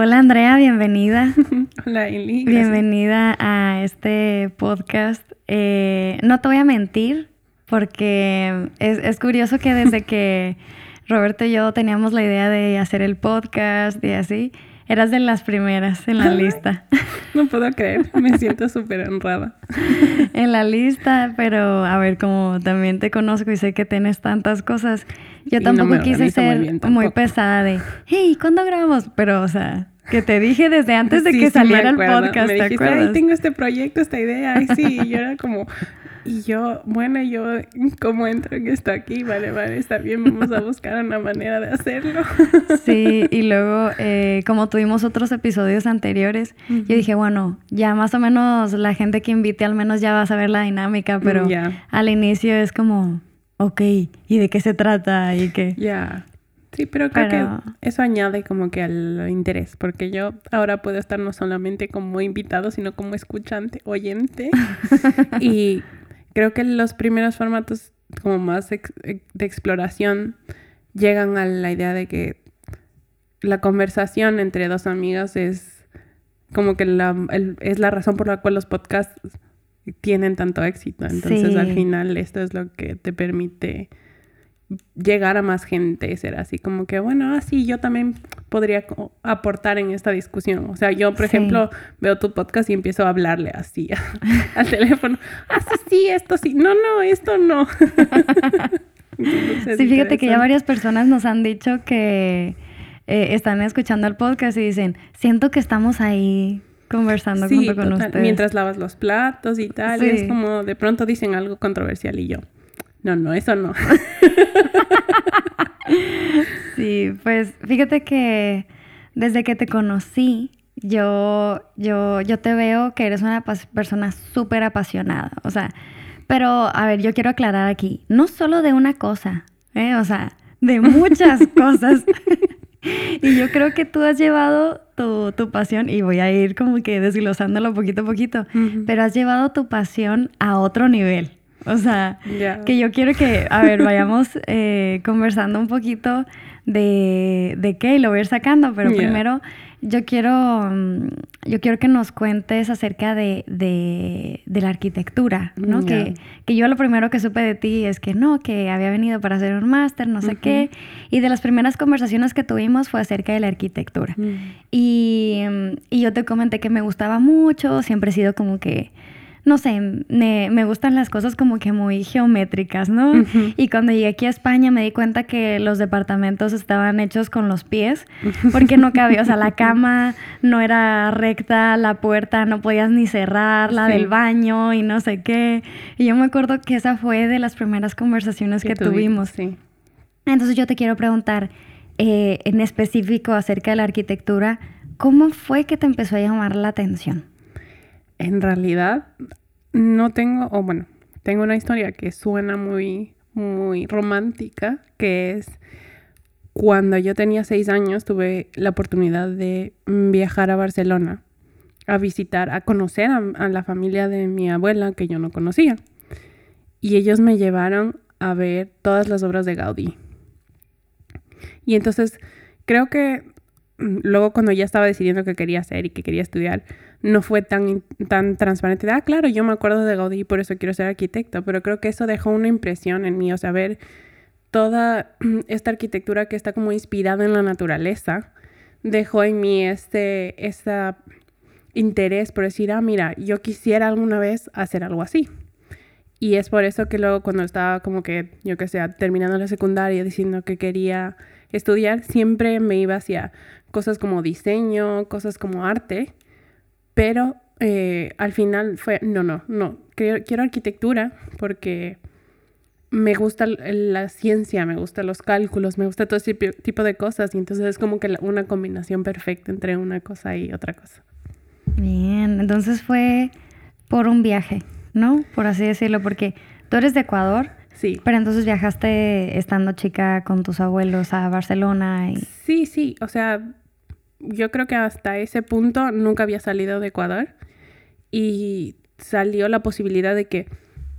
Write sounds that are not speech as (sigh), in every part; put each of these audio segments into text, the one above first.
Hola Andrea, bienvenida. (laughs) Hola Eli. Bienvenida a este podcast. Eh, no te voy a mentir porque es, es curioso que desde que (laughs) Roberto y yo teníamos la idea de hacer el podcast y así, eras de las primeras en la lista. (laughs) No puedo creer, me siento súper honrada. en la lista, pero a ver, como también te conozco y sé que tienes tantas cosas, yo no tampoco quise muy ser bien muy, tampoco. pesada de, hey, ¿cuándo grabamos? Pero, o sea, que te dije desde antes de Sí, que sí saliera el podcast, Me ¿te dijiste, acuerdas? Ay, tengo este proyecto, esta idea. Ay, sí. Y yo era como, y yo, bueno, yo, ¿cómo entro en esto aquí? Vale, vale, está bien, vamos a buscar una manera de hacerlo. Sí, y luego, eh, como tuvimos otros episodios anteriores, yo dije, bueno, ya más o menos la gente que invite al menos ya va a saber la dinámica, pero al inicio es como, ok, ¿y de qué se trata? Y qué. Ya. Sí, pero creo Pero- que eso añade como que al interés, porque yo ahora puedo estar no solamente como invitado, sino como escuchante, oyente. (laughs) y creo que los primeros formatos como más ex- ex- de exploración llegan a la idea de que la conversación entre dos amigas es como que la, el- es la razón por la cual los podcasts tienen tanto éxito. Entonces al final esto es lo que te permite llegar a más gente, ser así como que, bueno, así yo también podría aportar en esta discusión. O sea, yo, por Sí. ejemplo, veo tu podcast y empiezo a hablarle así (laughs) al teléfono. Ah, sí, esto sí. No, no, esto no. (laughs) Entonces, Sí, fíjate que ya varias personas nos han dicho que eh, están escuchando el podcast y dicen, siento que estamos ahí conversando Sí, junto con total. ustedes. Mientras lavas los platos y tal, y es como de pronto dicen algo controversial y yo, no, no, eso no. (laughs) Sí, pues fíjate que desde que te conocí, yo, yo, yo te veo que eres una persona súper apasionada. O sea, pero a ver, yo quiero aclarar aquí, no solo de una cosa, ¿eh? o sea, de muchas (laughs) cosas. (laughs) y yo creo que tú has llevado tu, tu pasión, y voy a ir como que desglosándolo poquito a poquito, pero has llevado tu pasión a otro nivel. O sea, que yo quiero que, a ver, vayamos eh, conversando un poquito de, de qué y lo voy a ir sacando, pero primero yo quiero, mm, yo quiero que nos cuentes acerca de, de, de la arquitectura, ¿no? Ya. Que, que yo lo primero que supe de ti es que no, que había venido para hacer un máster, no sé qué, y de las primeras conversaciones que tuvimos fue acerca de la arquitectura. Mm. Y, mm, y yo te comenté que me gustaba mucho, siempre he sido como que, no sé, me, me gustan las cosas como que muy geométricas, ¿no? Y cuando llegué aquí a España me di cuenta que los departamentos estaban hechos con los pies, porque no cabía, o sea, la (laughs) cama no era recta, la puerta no podías ni cerrar, la Sí. del baño y no sé qué. Y yo me acuerdo que esa fue de las primeras conversaciones que, tuvimos. Sí. Entonces yo te quiero preguntar eh, en específico acerca de la arquitectura, ¿cómo fue que te empezó a llamar la atención? En realidad, no tengo, o bueno, tengo una historia que suena muy, muy romántica, que es cuando yo tenía seis años tuve la oportunidad de viajar a Barcelona a visitar, a conocer a, a la familia de mi abuela que yo no conocía. Y ellos me llevaron a ver todas las obras de Gaudí. Y entonces creo que luego cuando ya estaba decidiendo qué quería hacer y qué quería estudiar, no fue tan, tan transparente. de, Ah, claro, yo me acuerdo de Gaudí, por eso quiero ser arquitecta, pero creo que eso dejó una impresión en mí, o sea, ver toda (clears throat) esta arquitectura que está como inspirada en la naturaleza, dejó en mí este, este interés por decir, ah, mira, yo quisiera alguna vez hacer algo así. Y es por eso que luego cuando estaba como que, yo que sé, terminando la secundaria, diciendo que quería estudiar, siempre me iba hacia cosas como diseño, cosas como arte, pero eh, al final fue, no, no, no, quiero, quiero arquitectura porque me gusta la ciencia, me gustan los cálculos, me gusta todo ese tipo de cosas y entonces es como que una combinación perfecta entre una cosa y otra cosa. Bien, entonces fue por un viaje, ¿no? Por así decirlo, porque tú eres de Ecuador, Sí. pero entonces viajaste estando chica con tus abuelos a Barcelona y... Sí, sí, o sea, yo creo que hasta ese punto nunca había salido de Ecuador y salió la posibilidad de que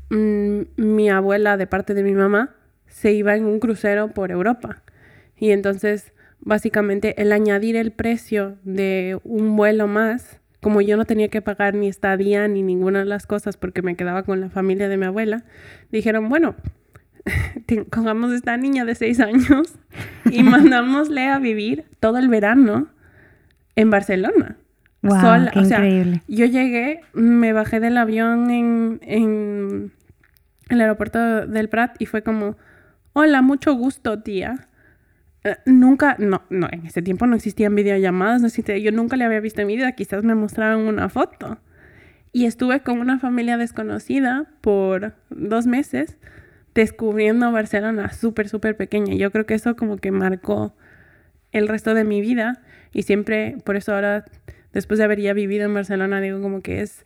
mm, mi abuela de parte de mi mamá se iba en un crucero por Europa. Y entonces, básicamente el añadir el precio de un vuelo más, como yo no tenía que pagar ni estadía ni ninguna de las cosas porque me quedaba con la familia de mi abuela, dijeron, bueno, (laughs) cogamos esta niña de seis años y (laughs) mandámosle a vivir todo el verano en Barcelona. Wow, qué increíble. yo llegué, me bajé del avión en, en el aeropuerto del Prat y fue como, hola, mucho gusto, tía. Eh, nunca, no, no, en ese tiempo no existían videollamadas, no existía, yo nunca le había visto en mi vida, quizás me mostraron una foto. Y estuve con una familia desconocida por dos meses descubriendo Barcelona súper, súper pequeña. Yo creo que eso como que marcó el resto de mi vida y siempre, por eso ahora, después de haber ya vivido en Barcelona, digo como que es,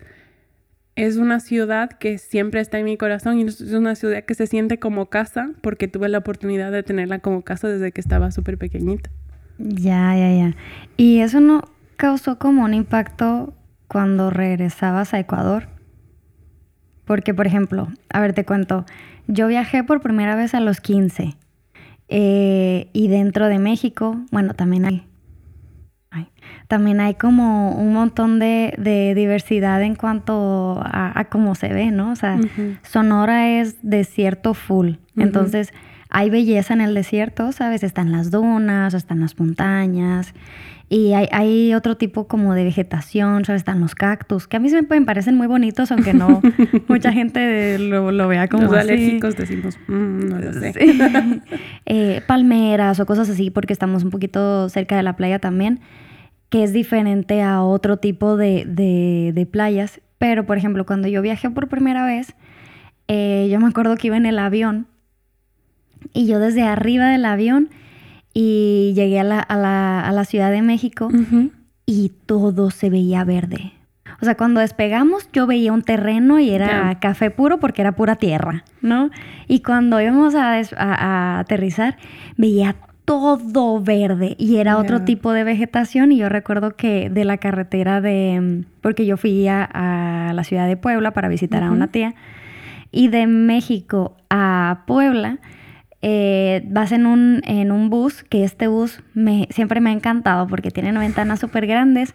es una ciudad que siempre está en mi corazón y es una ciudad que se siente como casa porque tuve la oportunidad de tenerla como casa desde que estaba súper pequeñita. Ya, ya, ya. ¿Y eso no causó como un impacto cuando regresabas a Ecuador? Porque, por ejemplo, a ver, te cuento, yo viajé por primera vez a los 15 eh, y dentro de México, bueno, también hay, también hay como un montón de, diversidad en cuanto a, cómo se ve, ¿no? O sea, Sonora es desierto full, entonces hay belleza en el desierto, ¿sabes? Están las dunas, están las montañas, y hay, otro tipo como de vegetación, ¿sabes? Están los cactus, que a mí se me parecen muy bonitos, aunque no (laughs) mucha gente lo, vea como los alérgicos decimos, mm, no lo sé. (laughs) Eh, palmeras o cosas así, porque estamos un poquito cerca de la playa también, que es diferente a otro tipo de, playas. Pero, por ejemplo, cuando yo viajé por primera vez, eh, yo me acuerdo que iba en el avión y yo desde arriba del avión y llegué a la, a la, a la Ciudad de México y todo se veía verde. O sea, cuando despegamos yo veía un terreno y era café puro porque era pura tierra, ¿no? Y cuando íbamos a, a, aterrizar veía todo verde y era otro tipo de vegetación. Y yo recuerdo que de la carretera de, porque yo fui a, la ciudad de Puebla para visitar a una tía y de México a Puebla eh, vas en un, en un bus, que este bus me, siempre me ha encantado porque tiene ventanas súper grandes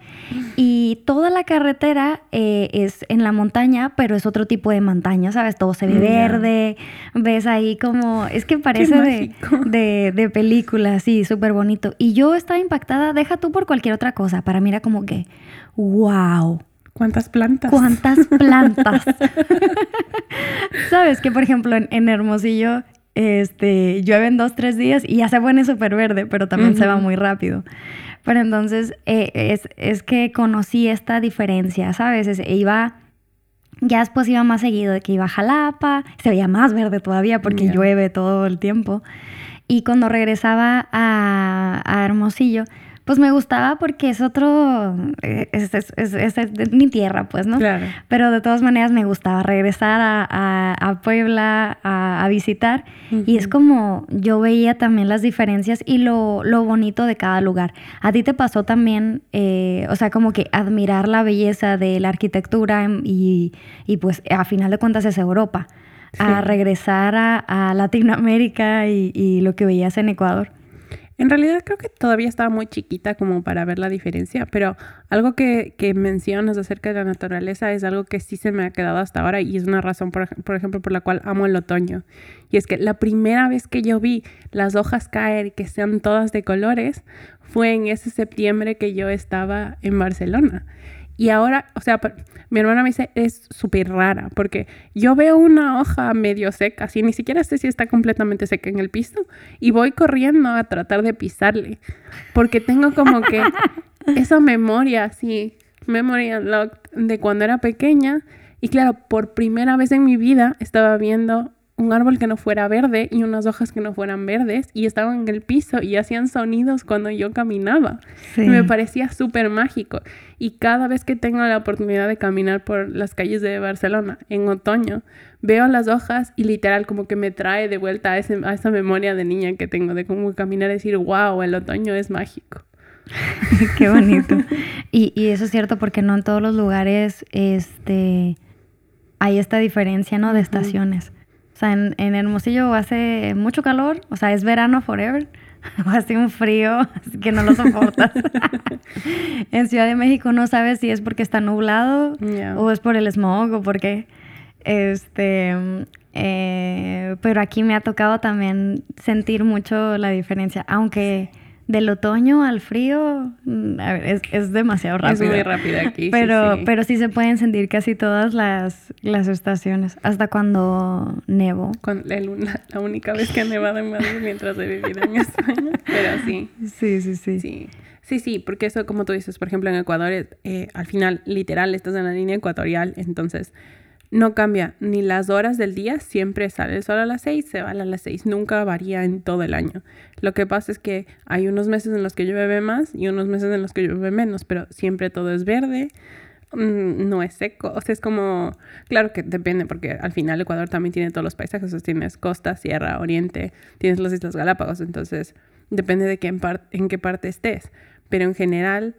y toda la carretera eh, es en la montaña, pero es otro tipo de montaña, ¿sabes? Todo se ve mm, verde, ves ahí como, es que parece de, de, de, película, sí, súper bonito. Y yo estaba impactada, deja tú por cualquier otra cosa, para mí era como que, wow. ¿Cuántas plantas? ¿Cuántas plantas? (laughs) (laughs) Sabes que, por ejemplo, en, en Hermosillo este, llueve en dos, tres días y ya se pone súper verde, pero también se va muy rápido. Pero entonces eh, es, es, que conocí esta diferencia, ¿sabes? Es, iba, ya después iba más seguido de que iba a Jalapa, se veía más verde todavía porque llueve todo el tiempo. Y cuando regresaba a, a Hermosillo, pues me gustaba porque es otro, es, es, es, mi tierra, pues, ¿no? Claro. Pero de todas maneras me gustaba regresar a, a, Puebla a, visitar y es como yo veía también las diferencias y lo, lo, bonito de cada lugar. ¿A ti te pasó también, eh, o sea, como que admirar la belleza de la arquitectura y, y pues a final de cuentas es Europa? A regresar a, Latinoamérica y, y lo que veías en Ecuador. En realidad creo que todavía estaba muy chiquita como para ver la diferencia, pero algo que, que, mencionas acerca de la naturaleza es algo que sí se me ha quedado hasta ahora y es una razón, por, por, ejemplo, por la cual amo el otoño. Y es que la primera vez que yo vi las hojas caer y que sean todas de colores fue en ese septiembre que yo estaba en Barcelona. Y ahora, o sea, mi hermana me dice, es súper rara, porque yo veo una hoja medio seca, así ni siquiera sé si está completamente seca en el piso, y voy corriendo a tratar de pisarle, porque tengo como que (laughs) esa memoria, así, memoria de cuando era pequeña, y claro, por primera vez en mi vida estaba viendo un árbol que no fuera verde y unas hojas que no fueran verdes y estaban en el piso y hacían sonidos cuando yo caminaba. me parecía súper mágico. Y cada vez que tengo la oportunidad de caminar por las calles de Barcelona en otoño, veo las hojas y literal como que me trae de vuelta a, esa memoria de niña que tengo de cómo caminar y decir, wow, el otoño es mágico. (laughs) Qué bonito. y, y eso es cierto porque no en todos los lugares este, hay esta diferencia, ¿no? De estaciones. O sea, en, Hermosillo hace mucho calor, o sea, es verano forever, (laughs) o hace un frío (laughs) que no lo soportas. (laughs) en Ciudad de México no sabes si es porque está nublado o es por el smog o por qué. Este, eh, pero aquí me ha tocado también sentir mucho la diferencia, aunque del otoño al frío mm, es, es, demasiado rápido. Es muy rápido aquí. Pero sí, pero sí se pueden sentir casi todas las, las estaciones, hasta cuando nevo. Con la, la, única vez que ha nevado en Madrid mientras he vivido en España, pero sí. Sí, sí, sí. Sí. Sí, sí, porque eso, como tú dices, por ejemplo, en Ecuador, eh, al final, literal, estás en la línea ecuatorial, entonces no cambia ni las horas del día, siempre sale el sol a las 6, se va a las 6, nunca varía en todo el año. Lo que pasa es que hay unos meses en los que llueve más y unos meses en los que llueve menos, pero siempre todo es verde, mm, no es seco, o sea, es como, claro que depende, porque al final Ecuador también tiene todos los paisajes, o tienes costa, sierra, oriente, tienes las Islas Galápagos, entonces depende de qué en qué parte estés, pero en general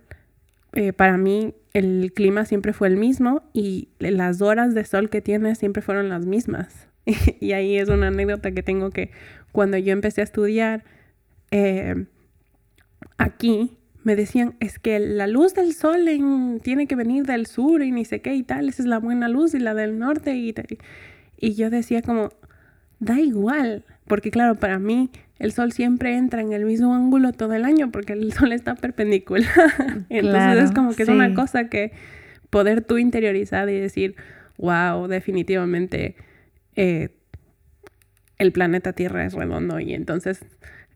eh, para mí el clima siempre fue el mismo y las horas de sol que tiene siempre fueron las mismas. (laughs) y ahí es una anécdota que tengo que cuando yo empecé a estudiar eh, aquí, me decían, es que la luz del sol tiene que venir del sur y ni sé qué y tal, esa es la buena luz y la del norte. Y, y yo decía como, da igual, porque claro, para mí el sol siempre entra en el mismo ángulo todo el año porque el (laughs) sol está perpendicular. (laughs) Entonces es como que es una cosa que poder tú interiorizar y decir, wow, definitivamente eh, el planeta Tierra es redondo y entonces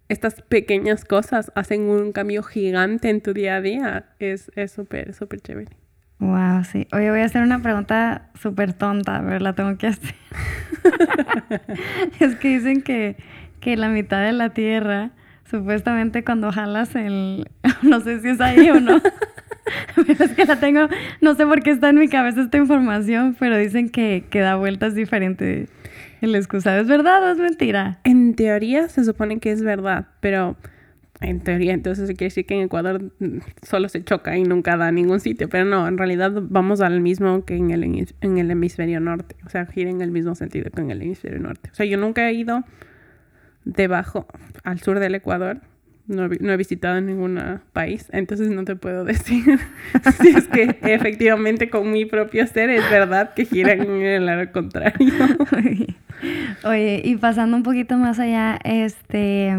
estas pequeñas cosas hacen un cambio gigante en tu día a día. Es súper, súper chévere. Wow, sí. Oye, voy a hacer una pregunta súper tonta, pero la tengo que hacer. (laughs) es que dicen que que la mitad de la Tierra, supuestamente cuando jalas el... (laughs) no sé si es ahí o no. (laughs) pero es que la tengo, no sé por qué está en mi cabeza esta información, pero dicen que, que da vueltas diferente el excusado. ¿Es verdad o es mentira? En teoría se supone que es verdad, pero en teoría entonces quiere decir que en Ecuador solo se choca y nunca da a ningún sitio, pero no, en realidad vamos al mismo que en el, en el hemisferio norte, o sea, gira en el mismo sentido que en el hemisferio norte. O sea, yo nunca he ido debajo, al sur del Ecuador. No, he visitado ningún país, entonces no te puedo (laughs) decir si es que efectivamente con mi propio ser es verdad que giran en el lado contrario. (laughs) Oye, y pasando un poquito más allá, este,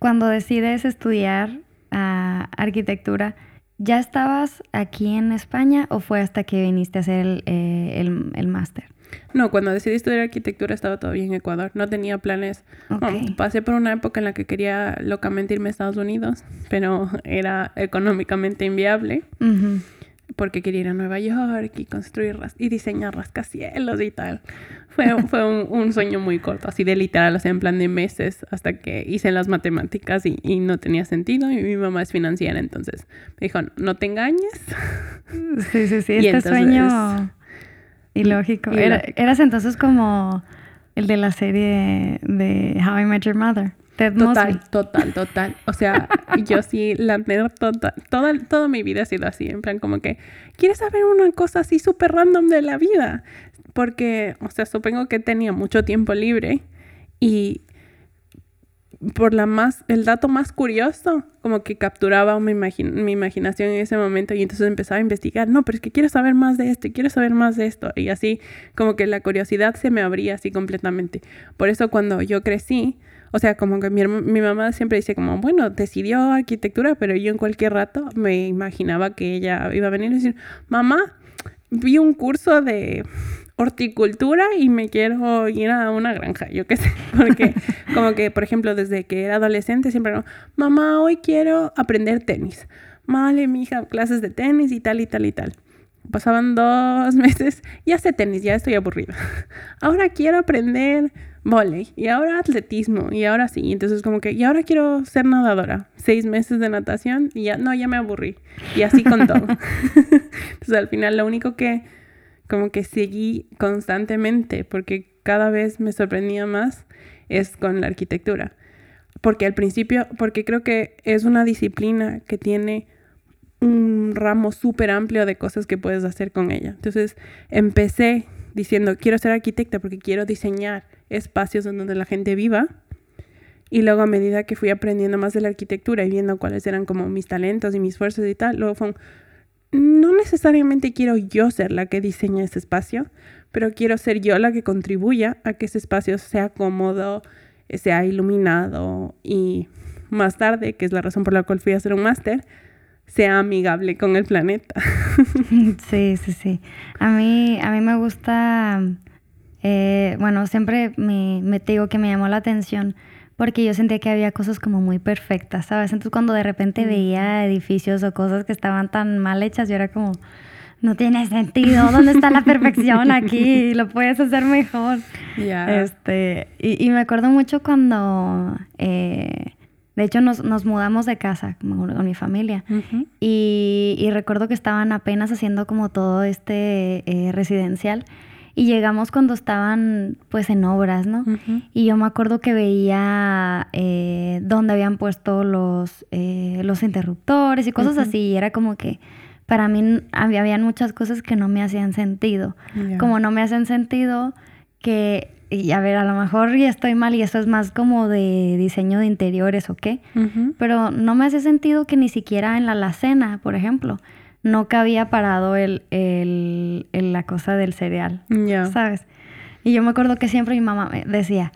cuando decides estudiar uh, arquitectura, ¿ya estabas aquí en España o fue hasta que viniste a hacer el, eh, el, el máster? No, cuando decidí estudiar arquitectura estaba todavía en Ecuador. No tenía planes. pasé por una época en la que quería locamente irme a Estados Unidos, pero era económicamente inviable. Porque quería ir a Nueva York y construir y diseñar rascacielos y tal. Fue, (laughs) fue un, sueño muy corto, así de literal, o sea, en plan de meses, hasta que hice las matemáticas y, y no tenía sentido. Y mi mamá es financiera, entonces me dijo, no te engañes. Sí, sí, sí, (laughs) este sueño y lógico. eras entonces como el de la serie de How I Met Your Mother. Ted total, total, total. O sea, (laughs) yo sí, la total, toda, toda mi vida ha sido así, en plan como que, ¿quieres saber una cosa así súper random de la vida? Porque, o sea, supongo que tenía mucho tiempo libre y por la más, el dato más curioso, como que capturaba mi, mi imaginación en ese momento y entonces empezaba a investigar, no, pero es que quiero saber más de esto y quiero saber más de esto y así como que la curiosidad se me abría así completamente. Por eso cuando yo crecí, o sea, como que mi, mi mamá siempre dice como, bueno, decidió arquitectura, pero yo en cualquier rato me imaginaba que ella iba a venir y decir, mamá, vi un curso de horticultura y me quiero ir a una granja, yo qué sé, (laughs) porque como que, por ejemplo, desde que era adolescente siempre, no, mamá, hoy quiero aprender tenis. Vale, mi hija, clases de tenis y tal y tal y tal. Pasaban dos (laughs) meses, ya sé tenis, ya estoy aburrida. (laughs) Ahora quiero aprender volei y ahora atletismo y ahora sí. Entonces como que, y ahora quiero ser nadadora. Seis meses de natación y ya, no, ya me aburrí. Y así con todo. Entonces al final lo único que como que seguí constantemente porque cada vez me sorprendía más es con la arquitectura. Porque al principio, porque creo que es una disciplina que tiene un ramo súper amplio de cosas que puedes hacer con ella. Entonces empecé diciendo, quiero ser arquitecta porque quiero diseñar espacios donde la gente viva. Y luego a medida que fui aprendiendo más de la arquitectura y viendo cuáles eran como mis talentos y mis fuerzas y tal, luego fue, no necesariamente quiero yo ser la que diseña ese espacio, pero quiero ser yo la que contribuya a que ese espacio sea cómodo, sea iluminado y más tarde, que es la razón por la cual fui a hacer un máster, sea amigable con el planeta. (laughs) Sí, sí, sí. A mí, a mí me gusta, eh, bueno, siempre me, me digo que me llamó la atención porque yo sentía que había cosas como muy perfectas, ¿sabes? Entonces cuando de repente veía edificios o cosas que estaban tan mal hechas, yo era como, no tiene sentido, ¿dónde está la perfección aquí? Lo puedes hacer mejor. Este, y, y, me acuerdo mucho cuando, eh, de hecho nos, nos, mudamos de casa con, mi familia y, y, recuerdo que estaban apenas haciendo como todo este eh, residencial. Y llegamos cuando estaban pues en obras, ¿no? Y yo me acuerdo que veía eh, dónde habían puesto los, eh, los interruptores y cosas así. Y era como que para mí había, habían muchas cosas que no me hacían sentido. Como no me hacen sentido que, y a ver, a lo mejor ya estoy mal y esto es más como de diseño de interiores o qué, pero no me hace sentido que ni siquiera en la alacena, por ejemplo, no cabía parado el, el, la cosa del cereal, ¿sabes? Y yo me acuerdo que siempre mi mamá me decía,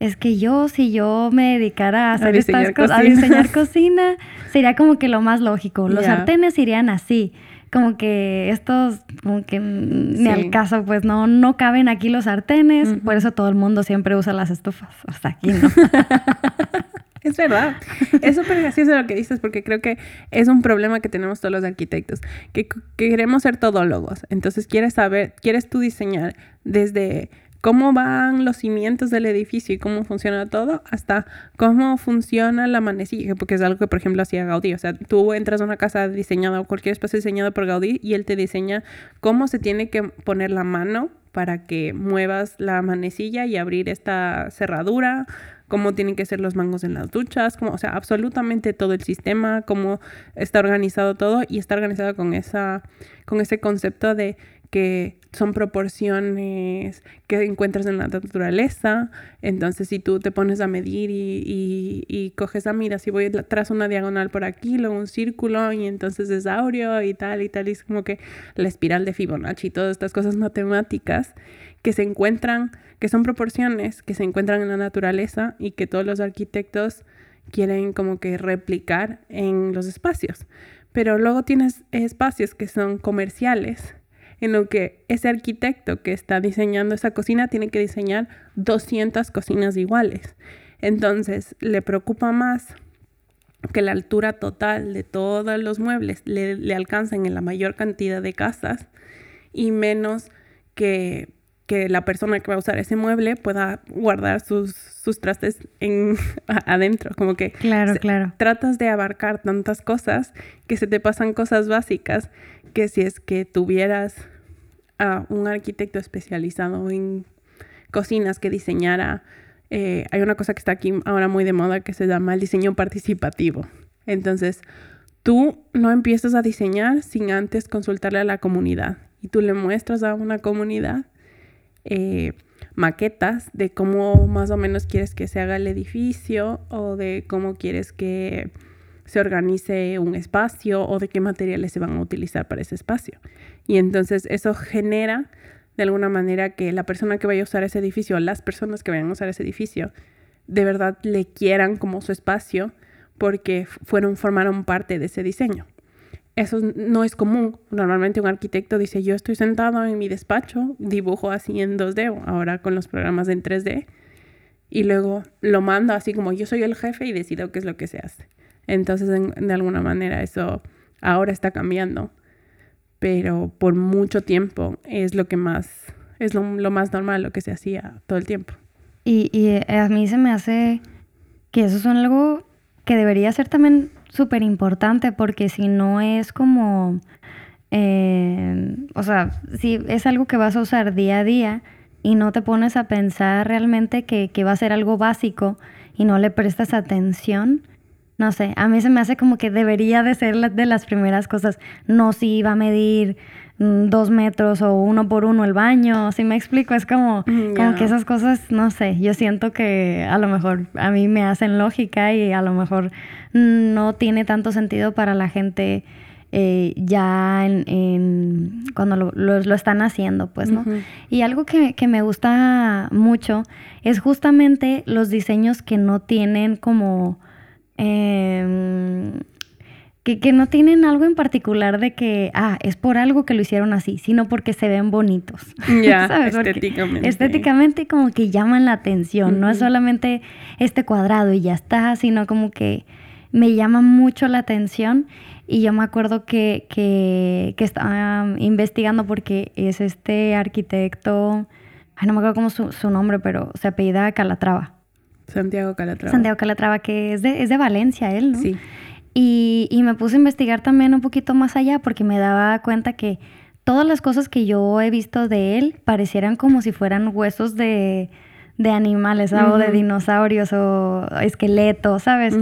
es que yo, si yo me dedicara a hacer estas cosas, a diseñar (laughs) cocina, sería como que lo más lógico. Los sartenes irían así. Como que estos, como que ni al caso, pues no, no caben aquí los sartenes. Por eso todo el mundo siempre usa las estufas. Hasta aquí no. (laughs) Es verdad. Es súper gracioso lo que dices porque creo que es un problema que tenemos todos los arquitectos, que, queremos ser todólogos. Entonces quieres saber, quieres tú diseñar desde cómo van los cimientos del edificio y cómo funciona todo, hasta cómo funciona la manecilla, porque es algo que, por ejemplo, hacía Gaudí. O sea, tú entras a una casa diseñada o cualquier espacio diseñado por Gaudí y él te diseña cómo se tiene que poner la mano para que muevas la manecilla y abrir esta cerradura, cómo tienen que ser los mangos en las duchas, como, o sea, absolutamente todo el sistema, cómo está organizado todo y está organizado con, esa, con ese concepto de que son proporciones que encuentras en la naturaleza. Entonces, si tú te pones a medir y, coges a mira, si voy tras una diagonal por aquí, luego un círculo, y entonces es áureo y tal y tal, y es como que la espiral de Fibonacci y todas estas cosas matemáticas que se encuentran, que son proporciones que se encuentran en la naturaleza y que todos los arquitectos quieren como que replicar en los espacios. Pero luego tienes espacios que son comerciales, en lo que ese arquitecto que está diseñando esa cocina tiene que diseñar 200 cocinas iguales. Entonces, le preocupa más que la altura total de todos los muebles le, le alcancen en la mayor cantidad de casas y menos que que la persona que va a usar ese mueble pueda guardar sus, sus trastes en, (laughs) adentro, como que claro, claro. tratas de abarcar tantas cosas que se te pasan cosas básicas que si es que tuvieras a un arquitecto especializado en cocinas que diseñara, eh, hay una cosa que está aquí ahora muy de moda que se llama el diseño participativo. Entonces, tú no empiezas a diseñar sin antes consultarle a la comunidad y tú le muestras a una comunidad eh, maquetas de cómo más o menos quieres que se haga el edificio o de cómo quieres que se organice un espacio o de qué materiales se van a utilizar para ese espacio. Y entonces eso genera de alguna manera que la persona que vaya a usar ese edificio, las personas que vayan a usar ese edificio, de verdad le quieran como su espacio porque fueron, formaron parte de ese diseño. Eso no es común. Normalmente un arquitecto dice, yo estoy sentado en mi despacho, dibujo así en 2D, ahora con los programas en 3D, y luego lo mando así como yo soy el jefe y decido qué es lo que se hace. Entonces, de alguna manera, eso ahora está cambiando, pero por mucho tiempo es lo que más, es lo, más normal, lo que se hacía todo el tiempo. Y, y a mí se me hace que eso es algo que debería ser también súper importante porque si no es como, eh, o sea, si es algo que vas a usar día a día y no te pones a pensar realmente que, va a ser algo básico y no le prestas atención, no sé, a mí se me hace como que debería de ser de las primeras cosas. No si va a medir dos metros o uno por uno el baño, si me explico, es como, Mm, como que esas cosas, no sé, yo siento que a lo mejor a mí me hacen lógica y a lo mejor no tiene tanto sentido para la gente eh, ya en, en- cuando lo, lo- lo están haciendo, pues, ¿no? Y algo que, que me gusta mucho es justamente los diseños que no tienen como... em, que, que no tienen algo en particular de que, ah, es por algo que lo hicieron así, sino porque se ven bonitos. (laughs) Ya, estéticamente. Estéticamente como que llaman la atención, no es solamente este cuadrado y ya está, sino como que me llama mucho la atención. Y yo me acuerdo que, que, que estaba investigando porque es este arquitecto, ay, no me acuerdo cómo su, su nombre, pero se apellida Calatrava. Santiago Calatrava. Santiago Calatrava, que es de, es de Valencia él, ¿no? Sí. Y, y me puse a investigar también un poquito más allá porque me daba cuenta que todas las cosas que yo he visto de él parecieran como si fueran huesos de, de animales o de dinosaurios o esqueletos, ¿sabes?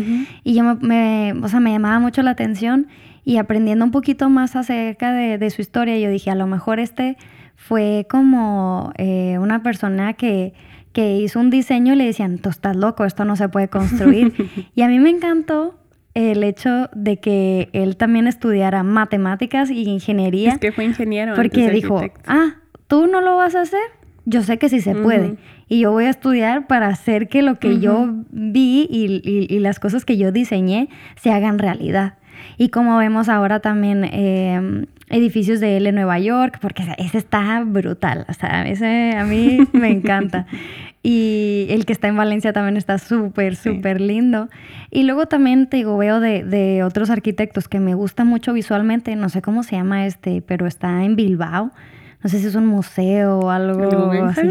Y yo me, me- o sea, me llamaba mucho la atención y aprendiendo un poquito más acerca de, de su historia, yo dije, a lo mejor este fue como eh, una persona que, que hizo un diseño y le decían, tú estás loco, esto no se puede construir. (laughs) y a mí me encantó el hecho de que él también estudiara matemáticas y ingeniería, Es que fue ingeniero. porque antes dijo, arquitecto. ah, tú no lo vas a hacer, yo sé que sí se puede. Y yo voy a estudiar para hacer que lo que yo vi y, y- y las cosas que yo diseñé se hagan realidad. Y como vemos ahora también eh, edificios de él en Nueva York, porque ese está brutal, o sea, ese a mí me encanta. (laughs) Y el que está en Valencia también está súper, Sí. súper lindo. Y luego también te digo, veo de, de otros arquitectos que me gusta mucho visualmente, no sé cómo se llama este, pero está en Bilbao. No sé si es un museo o algo ¿El así.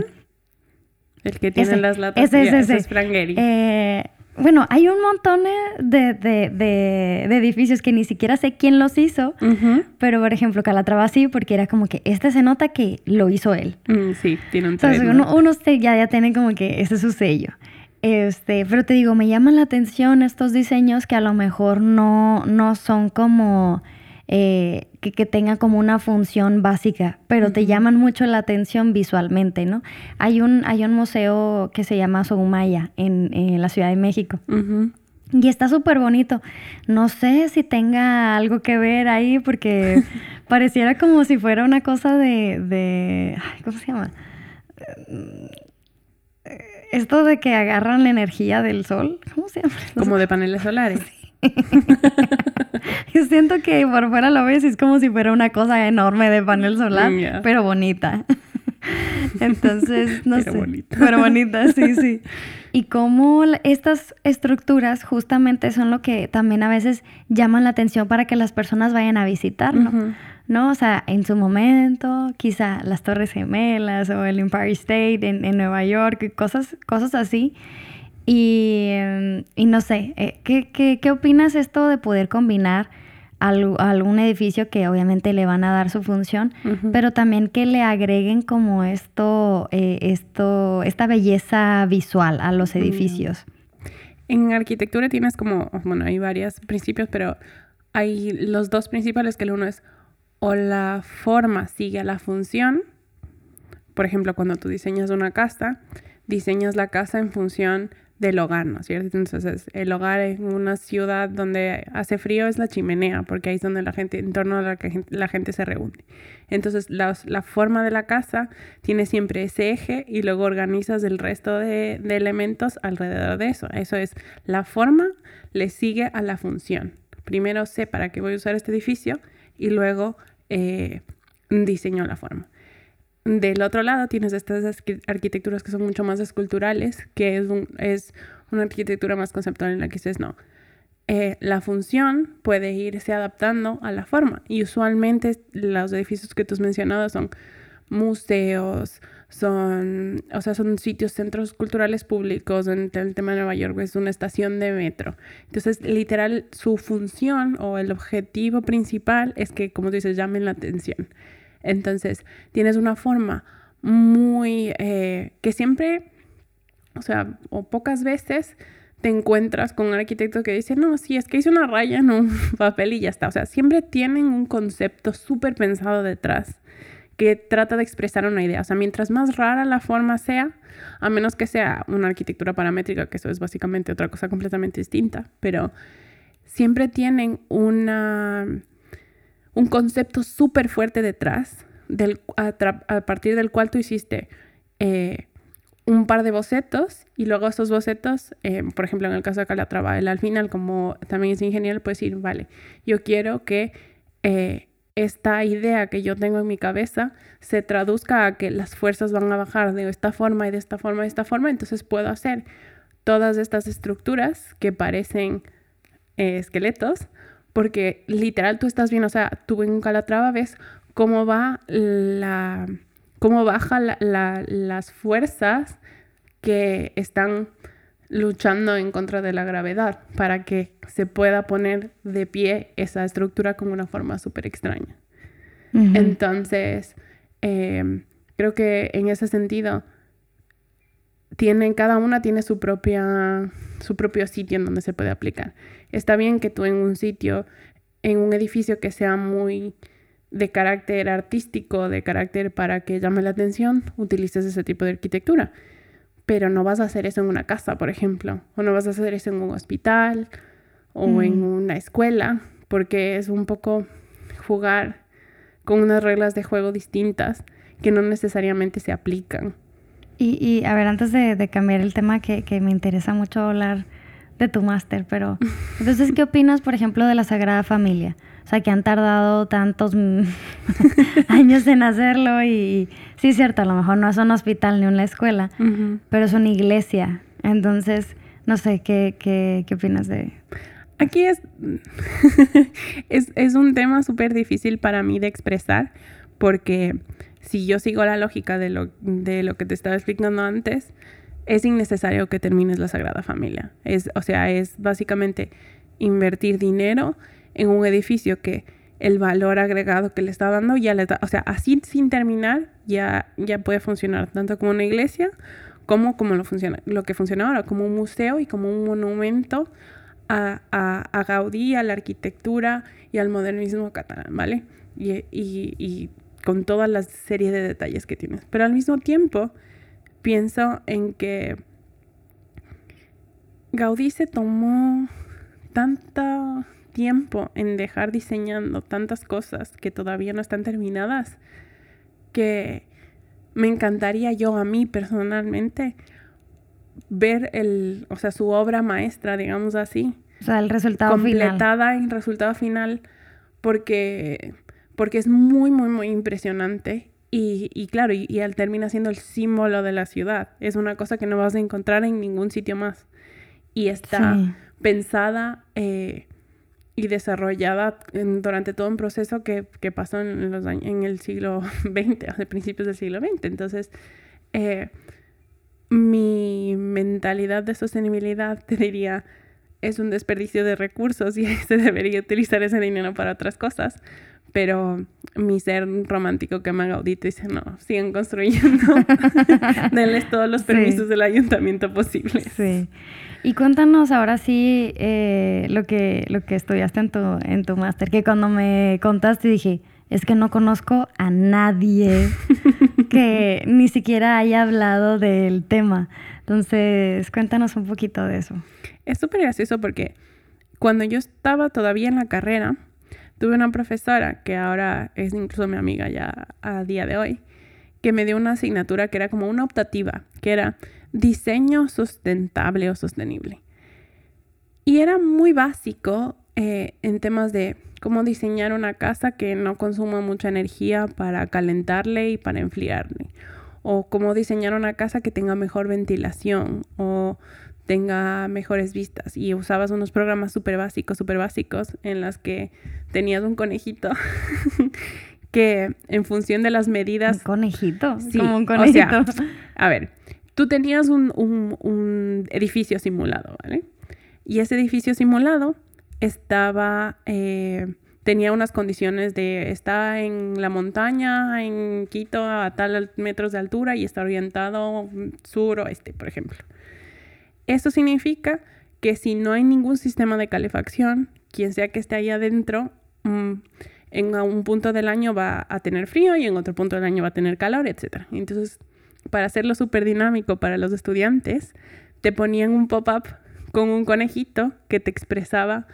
El que tiene Ese, las latas. ese, ya, ese, ese. es Frank Gehry. Eh, bueno, hay un montón de, de- de- de edificios que ni siquiera sé quién los hizo, pero por ejemplo Calatrava sí, porque era como que este se nota que lo hizo él. Mm, sí, tiene un Entonces uno, uno ya, ya tiene como que ese es su sello. Este, pero te digo, me llaman la atención estos diseños que a lo mejor no, no son como eh, que, que tengan como una función básica, pero te llaman mucho la atención visualmente, ¿no? Hay un, hay un museo que se llama Soumaya en, en la Ciudad de México. Y está súper bonito. No sé si tenga algo que ver ahí porque (laughs) pareciera como si fuera una cosa de... de ay, ¿Cómo se llama? Esto de que agarran la energía del sol. ¿Cómo se llama? No sé. Como de paneles solares. (laughs) (laughs) Yo siento que por fuera lo ves y es como si fuera una cosa enorme de panel solar, Mm, pero bonita. (laughs) Entonces, no Pero sé. bonita. Pero bonita, sí, sí. Y cómo estas estructuras justamente son lo que también a veces llaman la atención para que las personas vayan a visitar, ¿no? ¿no? O sea, en su momento, quizá las Torres Gemelas o el Empire State en, en Nueva York, cosas, cosas así. Y, y no sé, eh, ¿qué, qué, qué opinas esto de poder combinar algún edificio que obviamente le van a dar su función, pero también que le agreguen como esto, eh, esto, esta belleza visual a los Mm. edificios? En arquitectura tienes como, bueno, hay varios principios, pero hay los dos principales, que el uno es o la forma sigue a la función. Por ejemplo, cuando tú diseñas una casa, diseñas la casa en función del hogar, ¿no es cierto? Entonces, el hogar en una ciudad donde hace frío es la chimenea, porque ahí es donde la gente, en torno a la que la gente se reúne. Entonces, las- la, forma de la casa tiene siempre ese eje y luego organizas el resto de, de elementos alrededor de eso. Eso es, la forma le sigue a la función. Primero sé para qué voy a usar este edificio y luego eh, diseño la forma. Del otro lado tienes estas arqui- arquitecturas que son mucho más esculturales, que es, un- es una arquitectura más conceptual en la que dices, no, eh, la función puede irse adaptando a la forma. Y usualmente los edificios que tú has mencionado son museos, son, o sea, son sitios, centros culturales públicos. En el tema de Nueva York es una estación de metro. Entonces, literal, su función o el objetivo principal es que, como tú dices, llamen la atención. Entonces, tienes una forma muy, eh, que siempre, o sea, o pocas veces te encuentras con un arquitecto que dice, no, sí, es que hice una raya en un (laughs) papel y ya está. O sea, siempre tienen un concepto súper pensado detrás que trata de expresar una idea. O sea, mientras más rara la forma sea, a menos que sea una arquitectura paramétrica, que eso es básicamente otra cosa completamente distinta, pero siempre tienen una, un concepto súper fuerte detrás, del, a, partir del cual tú hiciste eh, un par de bocetos y luego esos bocetos, eh, por ejemplo, en el caso de Calatrava, él al final, como también es ingeniero, puede decir, vale, yo quiero que eh, esta idea que yo tengo en mi cabeza se traduzca a que las fuerzas van a bajar de esta forma y de esta forma y de esta forma, entonces puedo hacer todas estas estructuras que parecen eh, esqueletos, porque literal tú estás viendo, o sea, tú en calatrava ves cómo va la, cómo baja las fuerzas que están luchando en contra de la gravedad para que se pueda poner de pie esa estructura con una forma súper extraña. Entonces, em, creo que en ese sentido, tienen, cada una tiene su, propia, su propio sitio en donde se puede aplicar. Está bien que tú en un sitio, en un edificio que sea muy de carácter artístico, de carácter para que llame la atención, utilices ese tipo de arquitectura pero no vas a hacer eso en una casa, por ejemplo, o no vas a hacer eso en un hospital o en una escuela, porque es un poco jugar con unas reglas de juego distintas que no necesariamente se aplican. Y, a ver, antes de, cambiar el tema, que, que, me interesa mucho hablar de tu máster, pero (laughs) entonces, ¿qué opinas, por ejemplo, de la Sagrada Familia? O sea, que han tardado tantos (laughs) años en hacerlo y sí es cierto, a lo mejor no es un hospital ni una escuela, pero es una iglesia. Entonces, no sé, ¿qué, qué, qué opinas de...? Aquí es, (laughs) es, es un tema súper difícil para mí de expresar porque si yo sigo la lógica de lo, de lo que te estaba explicando antes, es innecesario que termines la Sagrada Familia. Es, o sea, es básicamente invertir dinero en un edificio que el valor agregado que le está dando ya le da, o sea, así sin terminar ya, ya puede funcionar tanto como una iglesia como como lo, funciona, lo que funciona ahora, como un museo y como un monumento a, a, Gaudí, a la arquitectura y al modernismo catalán, ¿vale? Y, y con toda la serie de detalles que tienes. Pero al mismo tiempo pienso en que Gaudí se tomó tanta tiempo en dejar diseñando tantas cosas que todavía no están terminadas que me encantaría yo a mí personalmente ver el, o sea, su obra maestra, digamos así. O sea, el resultado completada en resultado final porque, porque es muy, muy, muy impresionante. Y, y claro, y, él termina siendo el símbolo de la ciudad. Es una cosa que no vas a encontrar en ningún sitio más. Y está pensada eh, y desarrollada durante todo un proceso que, pasó en, los en el siglo (laughs) XX, a principios del siglo XX. Entonces, eh, mi mentalidad de sostenibilidad te diría, es un desperdicio de recursos (laughs) y se debería utilizar ese dinero para otras cosas. Pero mi ser romántico que me ha audito dice, no, sigan construyendo, (laughs) denles todos los permisos del ayuntamiento posibles. Sí. Y cuéntanos ahora sí eh, lo, que, lo que estudiaste en tu, en tu máster, que cuando me contaste dije, es que no conozco a nadie (laughs) que ni siquiera haya hablado del tema. Entonces, cuéntanos un poquito de eso. Es súper gracioso porque cuando yo estaba todavía en la carrera, tuve una profesora que ahora es incluso mi amiga ya a día de hoy, que me dio una asignatura que era como una optativa, que era diseño sustentable o sostenible. Y era muy básico eh, en temas de cómo diseñar una casa que no consuma mucha energía para calentarle y para enfriarle. O cómo diseñar una casa que tenga mejor ventilación o tenga mejores vistas. Y usabas unos programas súper básicos, súper básicos, en las que tenías un conejito (laughs) que en función de las medidas... ¿Un conejito? Sí, como un conejito. a ver, tú tenías un, edificio simulado, ¿vale? Y ese edificio simulado estaba, eh, tenía unas condiciones de, está en la montaña, en Quito, a tal metros de altura y está orientado sur-oeste, por ejemplo. Eso significa que si no hay ningún sistema de calefacción, quien sea que esté ahí adentro, mm, en un punto del año va a tener frío y en otro punto del año va a tener calor, etc. Entonces, para hacerlo súper dinámico para los estudiantes, te ponían un pop-up con un conejito que te expresaba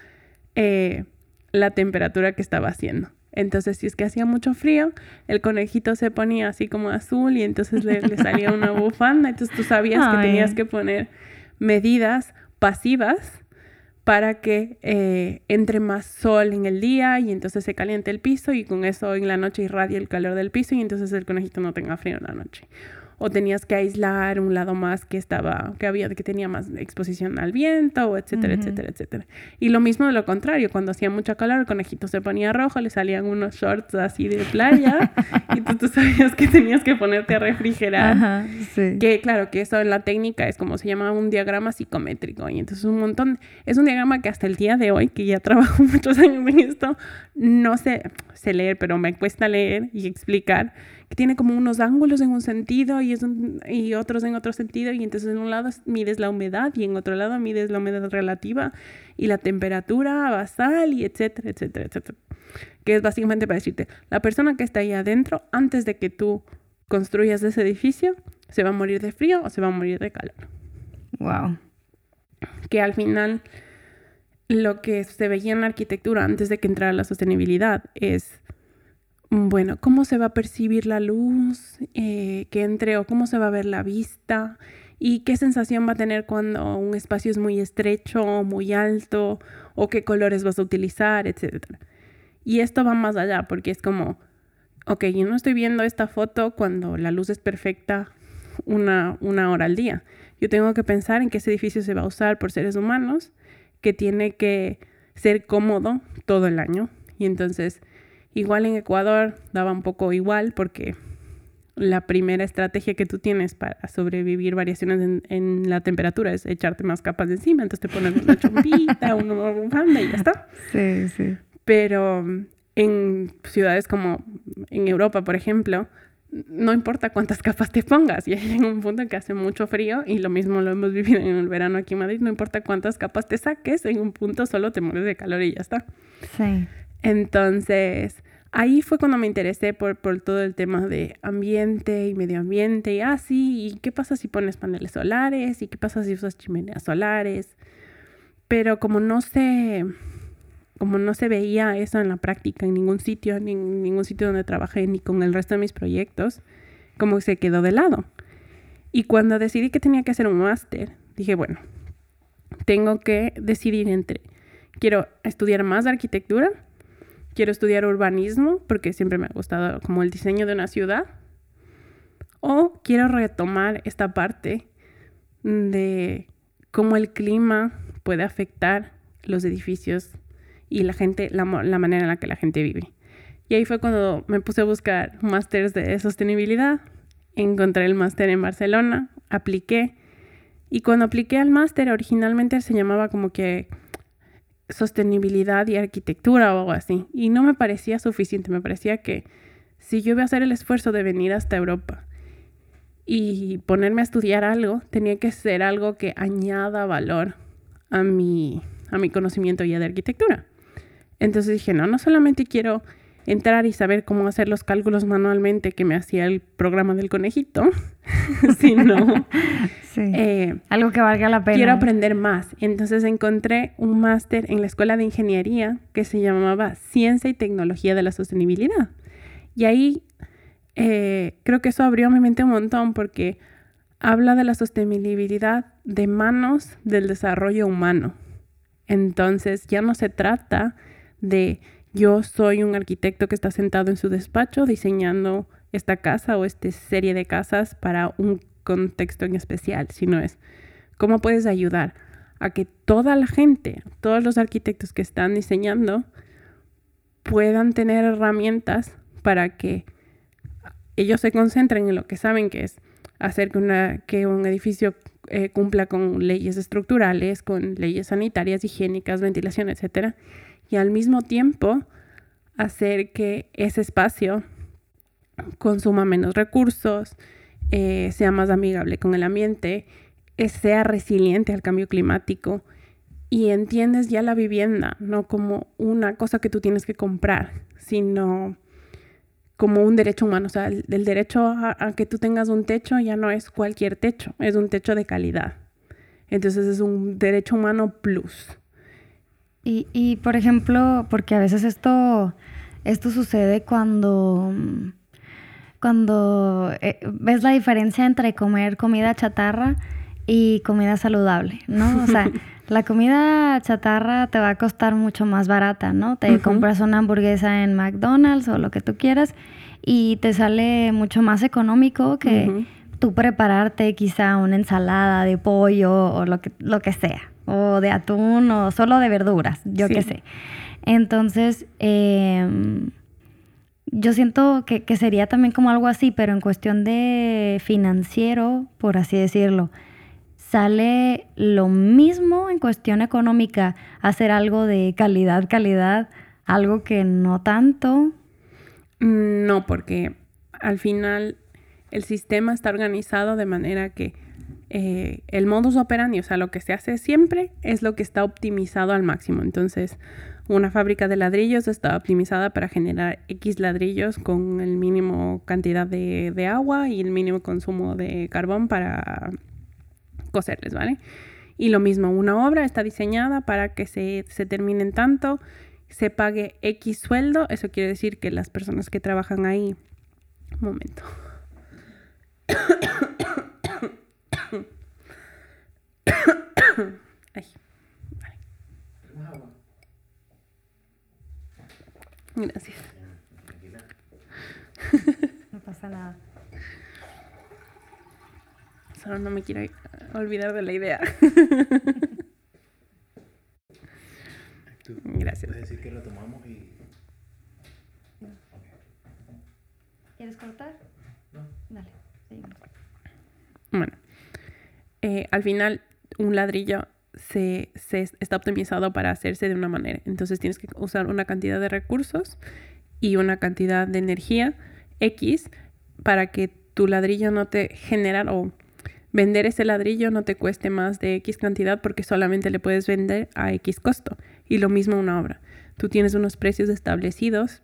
eh, la temperatura que estaba haciendo. Entonces, si es que hacía mucho frío, el conejito se ponía así como azul y entonces le, salía una (laughs) bufanda. Entonces tú sabías que tenías que poner medidas pasivas para que eh, entre más sol en el día y entonces se caliente el piso y con eso en la noche irradia el calor del piso y entonces el conejito no tenga frío en la noche o tenías que aislar un lado más que estaba, que había, que tenía más exposición al viento, o etcétera, etcétera, etcétera. Y lo mismo de lo contrario, cuando hacía mucha calor, el conejito se ponía rojo, le salían unos shorts así de playa, (laughs) y tú, sabías que tenías que ponerte a refrigerar. Ajá, sí. Que claro, que eso en la técnica es como se llama un diagrama psicométrico, y entonces un montón, es un diagrama que hasta el día de hoy, que ya trabajo (laughs) muchos años en esto, no sé, sé leer, pero me cuesta leer y explicar que tiene como unos ángulos en un sentido y, es y otros en otro sentido, y entonces en un lado mides la humedad y en otro lado mides la humedad relativa y la temperatura basal y etcétera, etcétera, etcétera. Que es básicamente para decirte, la persona que está ahí adentro, antes de que tú construyas ese edificio, se va a morir de frío o se va a morir de calor. Wow. Que al final lo que se veía en la arquitectura antes de que entrara la sostenibilidad es bueno, cómo se va a percibir la luz eh, que entre o cómo se va a ver la vista y qué sensación va a tener cuando un espacio es muy estrecho o muy alto o qué colores vas a utilizar, etc. Y esto va más allá porque es como, ok, yo no estoy viendo esta foto cuando la luz es perfecta una, una hora al día. Yo tengo que pensar en que ese edificio se va a usar por seres humanos, que tiene que ser cómodo todo el año. Y entonces Igual en Ecuador daba un poco igual porque la primera estrategia que tú tienes para sobrevivir variaciones en, la temperatura es echarte más capas de encima. Entonces te pones una chompita, (laughs) una bufanda y ya está. Sí, sí. Pero en ciudades como en Europa, por ejemplo, no importa cuántas capas te pongas. Y hay un punto en que hace mucho frío y lo mismo lo hemos vivido en el verano aquí en Madrid. No importa cuántas capas te saques, en un punto solo te mueres de calor y ya está. Sí. Entonces, ahí fue cuando me interesé por, todo el tema de ambiente y medio ambiente y así, ¿y qué pasa si pones paneles solares? ¿Y qué pasa si usas chimeneas solares? Pero como no se, como no se veía eso en la práctica en ningún sitio, ni en ningún sitio donde trabajé, ni con el resto de mis proyectos, como se quedó de lado. Y cuando decidí que tenía que hacer un máster, dije, bueno, tengo que decidir entre, quiero estudiar más arquitectura quiero estudiar urbanismo porque siempre me ha gustado como el diseño de una ciudad. O quiero retomar esta parte de cómo el clima puede afectar los edificios y la gente, la, manera en la que la gente vive. Y ahí fue cuando me puse a buscar másteres de sostenibilidad. Encontré el máster en Barcelona, apliqué. Y cuando apliqué al máster, originalmente se llamaba como que sostenibilidad y arquitectura o algo así. Y no me parecía suficiente, me parecía que si yo iba a hacer el esfuerzo de venir hasta Europa y ponerme a estudiar algo, tenía que ser algo que añada valor a mi, a mi conocimiento ya de arquitectura. Entonces dije, no, no solamente quiero entrar y saber cómo hacer los cálculos manualmente que me hacía el programa del conejito, (laughs) sino (laughs) eh, algo que valga la pena. Quiero aprender más. Entonces encontré un máster en la Escuela de Ingeniería que se llamaba Ciencia y Tecnología de la Sostenibilidad. Y ahí eh, creo que eso abrió mi mente un montón porque habla de la sostenibilidad de manos del desarrollo humano. Entonces ya no se trata de yo soy un arquitecto que está sentado en su despacho diseñando esta casa o esta serie de casas para un contexto en especial, sino es. Cómo puedes ayudar a que toda la gente, todos los arquitectos que están diseñando, puedan tener herramientas para que ellos se concentren en lo que saben que es hacer que, un edificio eh, cumpla con leyes estructurales, con leyes sanitarias, higiénicas, ventilación, etcétera, y al mismo tiempo hacer que ese espacio consuma menos recursos, eh, sea más amigable con el ambiente, eh, sea resiliente al cambio climático y entiendes ya la vivienda, no como una cosa que tú tienes que comprar, sino como un derecho humano. O sea, el, derecho a, que tú tengas un techo ya no es cualquier techo, es un techo de calidad. Entonces es un derecho humano plus. Y, y por ejemplo, porque a veces esto, esto sucede cuando, cuando eh, ves la diferencia entre comer comida chatarra y comida saludable, ¿no? O sea, (laughs) la comida chatarra te va a costar mucho más barata, ¿no? Te compras una hamburguesa en McDonald's o lo que tú quieras y te sale mucho más económico que tú prepararte quizá una ensalada de pollo o lo que, lo que sea, o de atún o solo de verduras, yo qué sé. Entonces, em, yo siento que, que sería también como algo así, pero en cuestión de financiero, por así decirlo sale lo mismo en cuestión económica hacer algo de calidad, calidad, algo que no tanto. No, porque al final el sistema está organizado de manera que eh, el modus operandi, o sea, lo que se hace siempre es lo que está optimizado al máximo. Entonces, una fábrica de ladrillos está optimizada para generar X ladrillos con el mínimo cantidad de, de agua y el mínimo consumo de carbón para coserles, ¿vale? Y lo mismo, una obra está diseñada para que se, se termine tanto, se pague X sueldo, eso quiere decir que las personas que trabajan ahí... Un momento. (coughs) Ay, vale. Gracias. (laughs) No pasa nada. Solo no me quiero olvidar de la idea. Gracias. decir que tomamos y. ¿Quieres cortar? No. Dale, seguimos. Bueno, eh, al final un ladrillo se, se, está optimizado para hacerse de una manera. Entonces tienes que usar una cantidad de recursos y una cantidad de energía X para que tu ladrillo no te genera o vender ese ladrillo no te cueste más de X cantidad porque solamente le puedes vender a X costo. Y lo mismo una obra. Tú tienes unos precios establecidos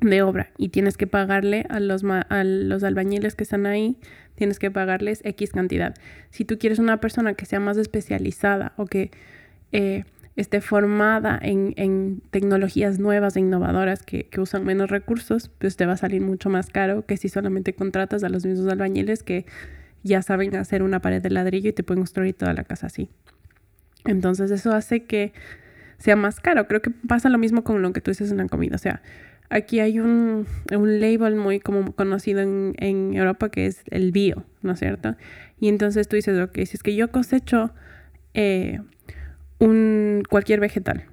de obra y tienes que pagarle a los, a los albañiles que están ahí, tienes que pagarles X cantidad. Si tú quieres una persona que sea más especializada o que eh, esté formada en, en, tecnologías nuevas e innovadoras que, que, usan menos recursos, pues te va a salir mucho más caro que si solamente contratas a los mismos albañiles que ya saben hacer una pared de ladrillo y te pueden construir toda la casa así. Entonces eso hace que sea más caro. Creo que pasa lo mismo con lo que tú dices en la comida. O sea, aquí hay un, un label muy como conocido en, en, Europa que es el bio, ¿no es cierto? Y entonces tú dices, ok, si es que yo cosecho eh, un, cualquier vegetal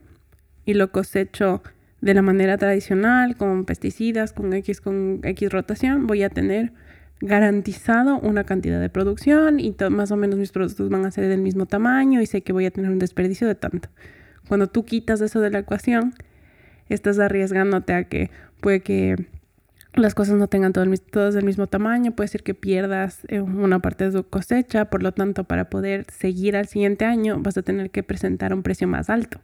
y lo cosecho de la manera tradicional, con pesticidas, con X, con X rotación, voy a tener garantizado una cantidad de producción y más o menos mis productos van a ser del mismo tamaño y sé que voy a tener un desperdicio de tanto. Cuando tú quitas eso de la ecuación, estás arriesgándote a que puede que las cosas no tengan todo todas del mismo tamaño, puede ser que pierdas eh, una parte de tu cosecha, por lo tanto para poder seguir al siguiente año vas a tener que presentar un precio más alto.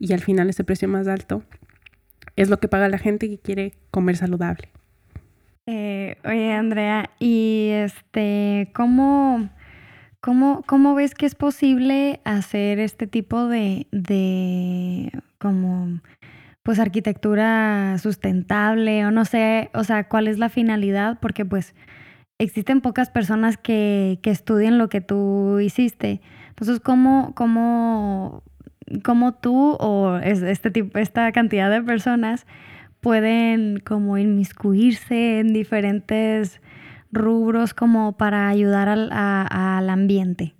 Y al final ese precio más alto es lo que paga la gente que quiere comer saludable. Eh, oye, Andrea, y este, ¿cómo, cómo, cómo ves que es posible hacer este tipo de, de como pues arquitectura sustentable o no sé, o sea, cuál es la finalidad, porque pues existen pocas personas que, que estudian lo que tú hiciste. Entonces, ¿cómo, cómo, cómo tú o este tipo, esta cantidad de personas pueden como inmiscuirse en diferentes rubros como para ayudar al, al ambiente?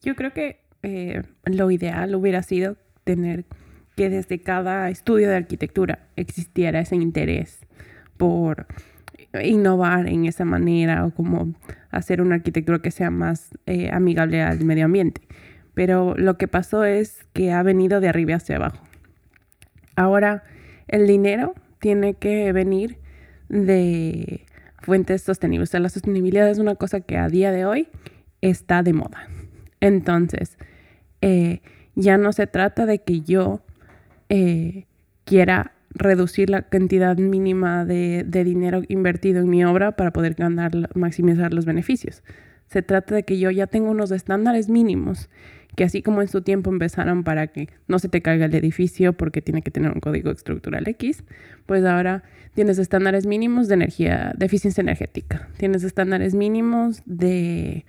Yo creo que eh, lo ideal hubiera sido tener que desde cada estudio de arquitectura existiera ese interés por innovar en esa manera o como hacer una arquitectura que sea más eh, amigable al medio ambiente. Pero lo que pasó es que ha venido de arriba hacia abajo. Ahora el dinero tiene que venir de fuentes sostenibles. O sea, la sostenibilidad es una cosa que a día de hoy está de moda. Entonces, eh, ya no se trata de que yo eh, quiera reducir la cantidad mínima de, dinero invertido en mi obra para poder ganar, maximizar los beneficios. Se trata de que yo ya tengo unos estándares mínimos que así como en su tiempo empezaron para que no se te caiga el edificio porque tiene que tener un código estructural X, pues ahora tienes estándares mínimos de energía, de eficiencia energética, tienes estándares mínimos de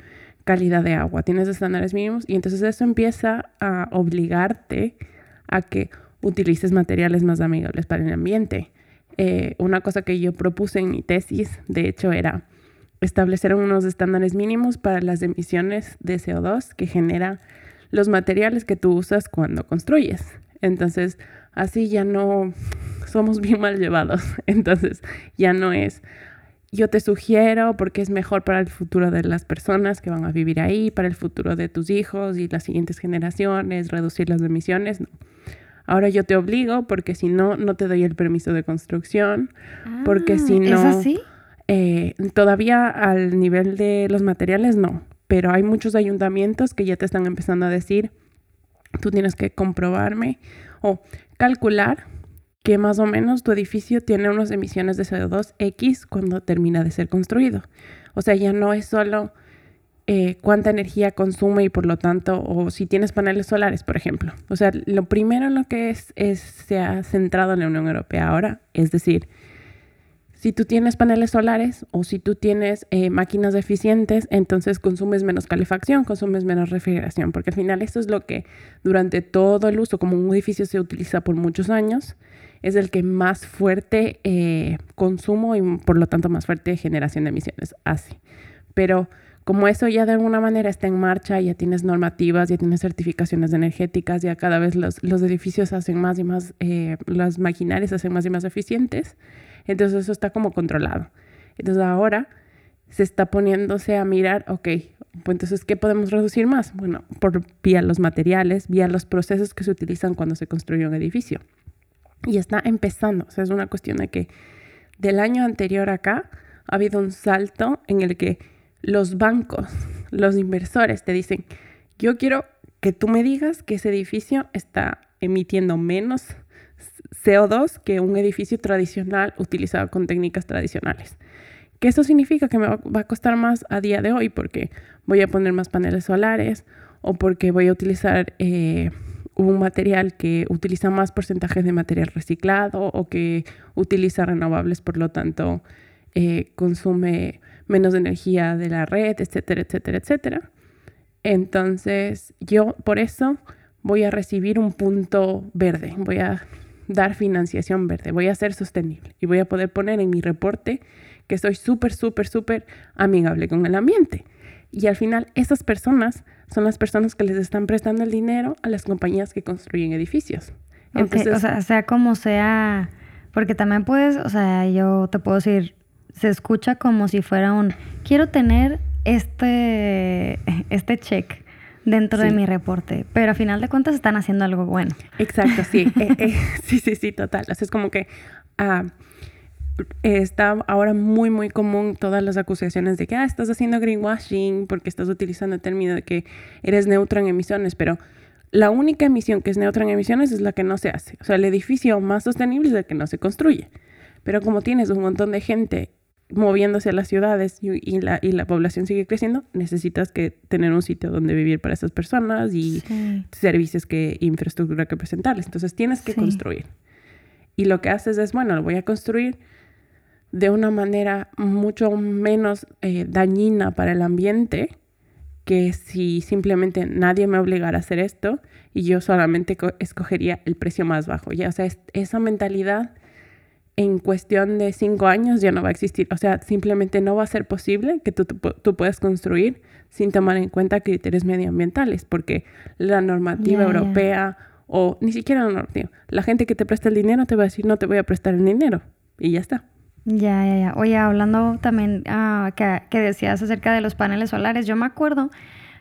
calidad de agua, tienes estándares mínimos y entonces eso empieza a obligarte a que utilices materiales más amigables para el ambiente. Eh, una cosa que yo propuse en mi tesis, de hecho, era establecer unos estándares mínimos para las emisiones de CO2 que genera los materiales que tú usas cuando construyes. Entonces, así ya no somos bien mal llevados. (laughs) Entonces, ya no es yo te sugiero porque es mejor para el futuro de las personas que van a vivir ahí, para el futuro de tus hijos y las siguientes generaciones, reducir las emisiones. No. Ahora yo te obligo porque si no, no te doy el permiso de construcción. porque ah, si no... ¿Es así? Eh, todavía al nivel de los materiales no pero hay muchos ayuntamientos que ya te están empezando a decir, tú tienes que comprobarme o calcular que más o menos tu edificio tiene unas emisiones de CO2 X cuando termina de ser construido. O sea, ya no es solo eh, cuánta energía consume y por lo tanto, o si tienes paneles solares, por ejemplo. O sea, lo primero en lo que es, es, se ha centrado en la Unión Europea ahora, es decir, si tú tienes paneles solares o si tú tienes eh, máquinas eficientes, entonces consumes menos calefacción, consumes menos refrigeración, porque al final esto es lo que durante todo el uso, como un edificio se utiliza por muchos años, es el que más fuerte eh, consumo y por lo tanto más fuerte generación de emisiones hace. Pero como eso ya de alguna manera está en marcha, ya tienes normativas, ya tienes certificaciones energéticas, ya cada vez los, los edificios hacen más y más, eh, las maquinarias hacen más y más eficientes, entonces eso está como controlado. Entonces ahora se está poniéndose a mirar, ok, pues entonces, ¿qué podemos reducir más? Bueno, por vía los materiales, vía los procesos que se utilizan cuando se construye un edificio. Y está empezando, o sea, es una cuestión de que del año anterior acá ha habido un salto en el que los bancos, los inversores te dicen, yo quiero que tú me digas que ese edificio está emitiendo menos CO2 que un edificio tradicional utilizado con técnicas tradicionales. Que eso significa que me va a costar más a día de hoy porque voy a poner más paneles solares o porque voy a utilizar eh, un material que utiliza más porcentajes de material reciclado o que utiliza renovables, por lo tanto eh, consume menos energía de la red, etcétera, etcétera, etcétera. Entonces yo por eso voy a recibir un punto verde, voy a dar financiación verde, voy a ser sostenible y voy a poder poner en mi reporte que soy súper, súper, súper amigable con el ambiente. Y al final esas personas son las personas que les están prestando el dinero a las compañías que construyen edificios. Entonces, o sea, sea como sea, porque también puedes, o sea, yo te puedo decir, se escucha como si fuera un, quiero tener este, este check dentro de mi reporte, pero a final de cuentas están haciendo algo bueno. Exacto, sí, (laughs) eh, eh, sí, sí, sí, total. es como que ah, está ahora muy, muy común todas las acusaciones de que ah, estás haciendo greenwashing porque estás utilizando el término de que eres neutro en emisiones, pero la única emisión que es neutra en emisiones es la que no se hace. O sea, el edificio más sostenible es el que no se construye. Pero como tienes un montón de gente moviéndose a las ciudades y, la, y, la, población sigue creciendo, necesitas que tener un sitio donde vivir para esas personas y servicios que, infraestructura que presentarles. Entonces tienes que construir. Y lo que haces es, bueno, lo voy a construir de una manera mucho menos eh, dañina para el ambiente que si simplemente nadie me obligara a hacer esto y yo solamente escogería el precio más bajo. Ya, o sea, esa mentalidad en cuestión de cinco años ya no va a existir. O sea, simplemente no va a ser posible que tú, tú, puedas construir sin tomar en cuenta criterios medioambientales, porque la normativa europea o ni siquiera la normativa, la gente que te presta el dinero te va a decir no te voy a prestar el dinero y ya está. Ya, ya, ya. Oye, hablando también ah, que, que, decías acerca de los paneles solares, yo me acuerdo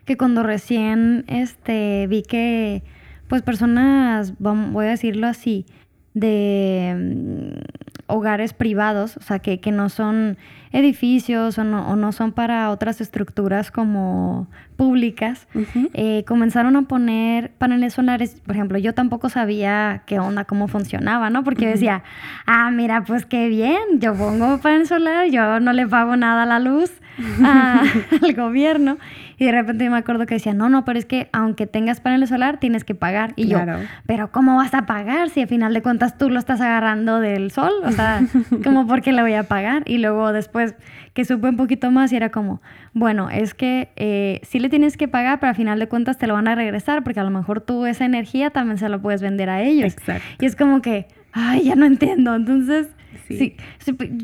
que cuando recién este, vi que, pues personas, voy a decirlo así, de hogares privados, o sea, que, que no son edificios o no, o no son para otras estructuras como públicas, eh, comenzaron a poner paneles solares. Por ejemplo, yo tampoco sabía qué onda, cómo funcionaba, ¿no? Porque decía, ah, mira, pues qué bien, yo pongo panel solar, yo no le pago nada a la luz (laughs) (laughs) al gobierno. Y de repente me acuerdo que decía, no, no, pero es que aunque tengas panel solar, tienes que pagar. Y yo, pero ¿cómo vas a pagar si al final de cuentas tú lo estás agarrando del sol? O sea, ¿cómo por qué le voy a pagar? Y luego después que supe un poquito más y era como, bueno, es que eh, sí le tienes que pagar, pero al final de cuentas te lo van a regresar porque a lo mejor tú esa energía también se la puedes vender a ellos. Exacto. Y es como que, ay, ya no entiendo. Entonces, sí,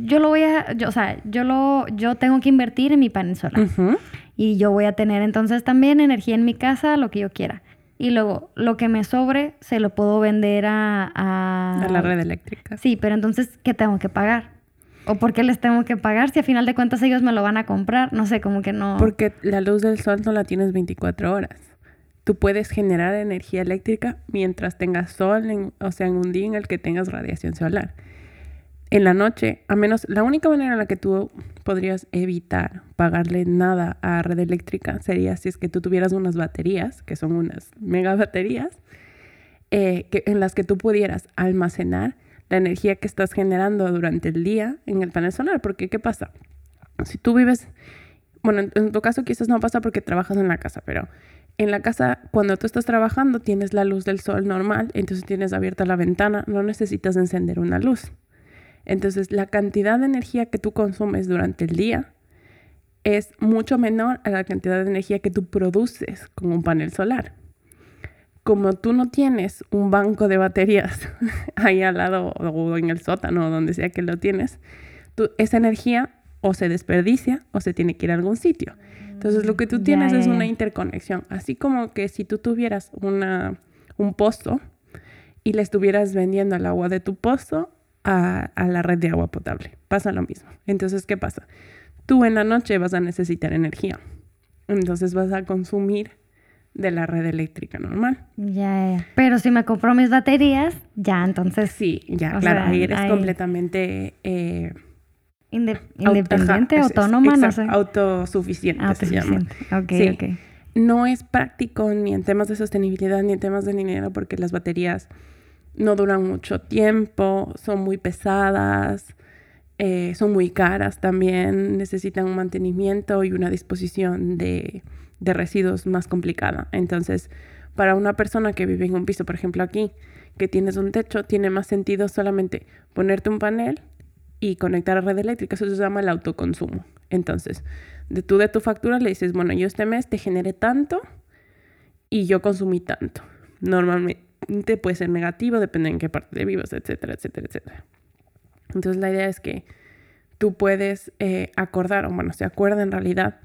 yo lo voy a, o sea, yo lo, yo tengo que invertir en mi panel solar y yo voy a tener entonces también energía en mi casa, lo que yo quiera. Y luego lo que me sobre se lo puedo vender a... A, la red eléctrica. Sí, pero entonces, ¿qué tengo que pagar? ¿O por qué les tengo que pagar si a final de cuentas ellos me lo van a comprar? No sé, como que no... Porque la luz del sol no la tienes 24 horas. Tú puedes generar energía eléctrica mientras tengas sol, en, o sea, en un día en el que tengas radiación solar en la noche, a menos la única manera en la que tú podrías evitar pagarle nada a red eléctrica sería si es que tú tuvieras unas baterías, que son unas mega baterías, eh, en las que tú pudieras almacenar la energía que estás generando durante el día en el panel solar. Porque, ¿qué pasa? Si tú vives, bueno, en tu caso quizás no pasa porque trabajas en la casa, pero en la casa, cuando tú estás trabajando, tienes la luz del sol normal, entonces tienes abierta la ventana, no necesitas encender una luz. Entonces, la cantidad de energía que tú consumes durante el día es mucho menor a la cantidad de energía que tú produces con un panel solar. Como tú no tienes un banco de baterías (laughs) ahí al lado o en el sótano o donde sea que lo tienes, esa energía o se desperdicia o se tiene que ir a algún sitio. Entonces lo que tú tienes es una interconexión, así como que si tú tuvieras una, un pozo y le estuvieras vendiendo el agua de tu pozo a, la red de agua potable. Pasa lo mismo. Entonces, ¿qué pasa? Tú en la noche vas a necesitar energía. Entonces vas a consumir de la red eléctrica normal. Ya, ya. Pero si me compro mis baterías, ya entonces. Sí, ya, claro, ahí eres completamente. Eh, independiente, autónoma, no sé. Autosuficiente, autosuficiente. se llama. Ok, ok. No es práctico ni en temas de sostenibilidad ni en temas de dinero porque las baterías no duran mucho tiempo, son muy pesadas, eh, son muy caras también, necesitan un mantenimiento y una disposición de, de residuos más complicada. Entonces, para una persona que vive en un piso, por ejemplo aquí, que tienes un techo, tiene más sentido solamente ponerte un panel y conectar a red eléctrica. Eso se llama el autoconsumo. Entonces, de tú de tu factura le dices, bueno, yo este mes te generé tanto y yo consumí tanto. Normalmente, puede ser negativo, depende en qué parte de vivas, etcétera, etcétera, etcétera. Entonces la idea es que tú puedes eh, acordar, o bueno, se acuerda en realidad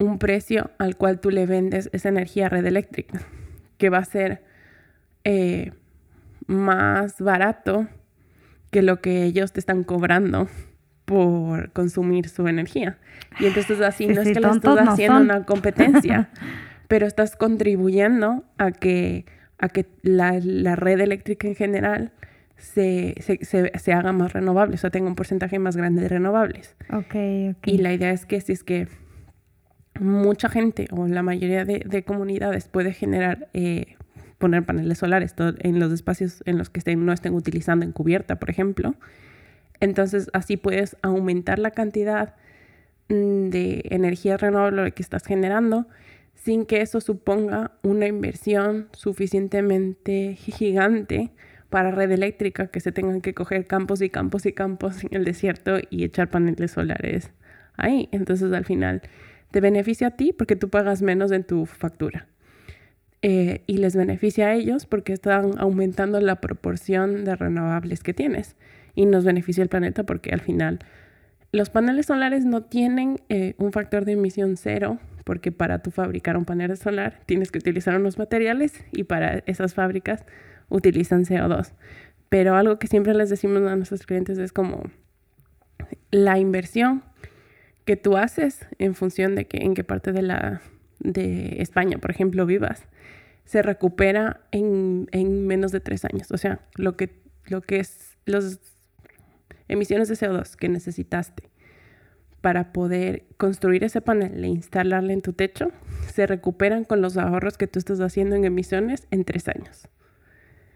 un precio al cual tú le vendes esa energía a red eléctrica, que va a ser eh, más barato que lo que ellos te están cobrando por consumir su energía. Y entonces así no es que lo estás haciendo una competencia, (laughs) pero estás contribuyendo a que a que la, red eléctrica en general se, haga más renovable, o sea, tenga un porcentaje más grande de renovables. Y la idea es que si es que mucha gente o la mayoría de, comunidades puede generar, eh, poner paneles solares en los espacios en los que no estén utilizando en cubierta, por ejemplo, entonces así puedes aumentar la cantidad mm, de energía renovable que estás generando sin que eso suponga una inversión suficientemente gigante para red eléctrica, que se tengan que coger campos y campos y campos en el desierto y echar paneles solares ahí. Entonces al final te beneficia a ti porque tú pagas menos en tu factura. Eh, y les beneficia a ellos porque están aumentando la proporción de renovables que tienes. Y nos beneficia el planeta porque al final los paneles solares no tienen eh, un factor de emisión cero porque para tú fabricar un panel solar tienes que utilizar unos materiales y para esas fábricas utilizan CO2. Pero algo que siempre les decimos a nuestros clientes es como la inversión que tú haces en función de que en qué parte de la de España, por ejemplo, vivas, se recupera en, en menos de tres años. O sea, lo que, lo que es las emisiones de CO2 que necesitaste para poder construir ese panel e instalarle en tu techo, se recuperan con los ahorros que tú estás haciendo en emisiones en tres años.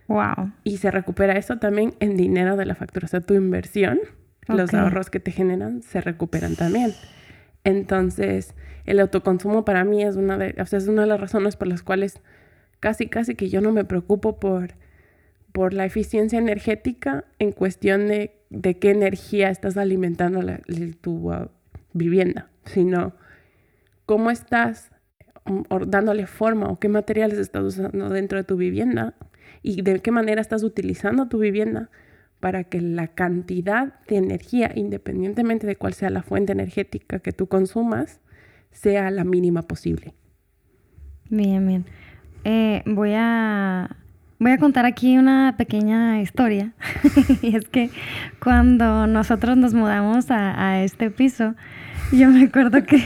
Wow. Y se recupera eso también en dinero de la factura. O sea, tu inversión, los ahorros que te generan, se recuperan también. Entonces, el autoconsumo para mí es una de, o sea, es una de las razones por las cuales casi, casi que yo no me preocupo por, por la eficiencia energética en cuestión de, de qué energía estás alimentando tu uh, vivienda, sino cómo estás mm, dándole forma o qué materiales estás usando dentro de tu vivienda y de qué manera estás utilizando tu vivienda para que la cantidad de energía, independientemente de cuál sea la fuente energética que tú consumas, sea la mínima posible. Bien, bien. Eh, voy a voy a contar aquí una pequeña historia. (laughs) y es que cuando nosotros nos mudamos a, a este piso, yo me acuerdo que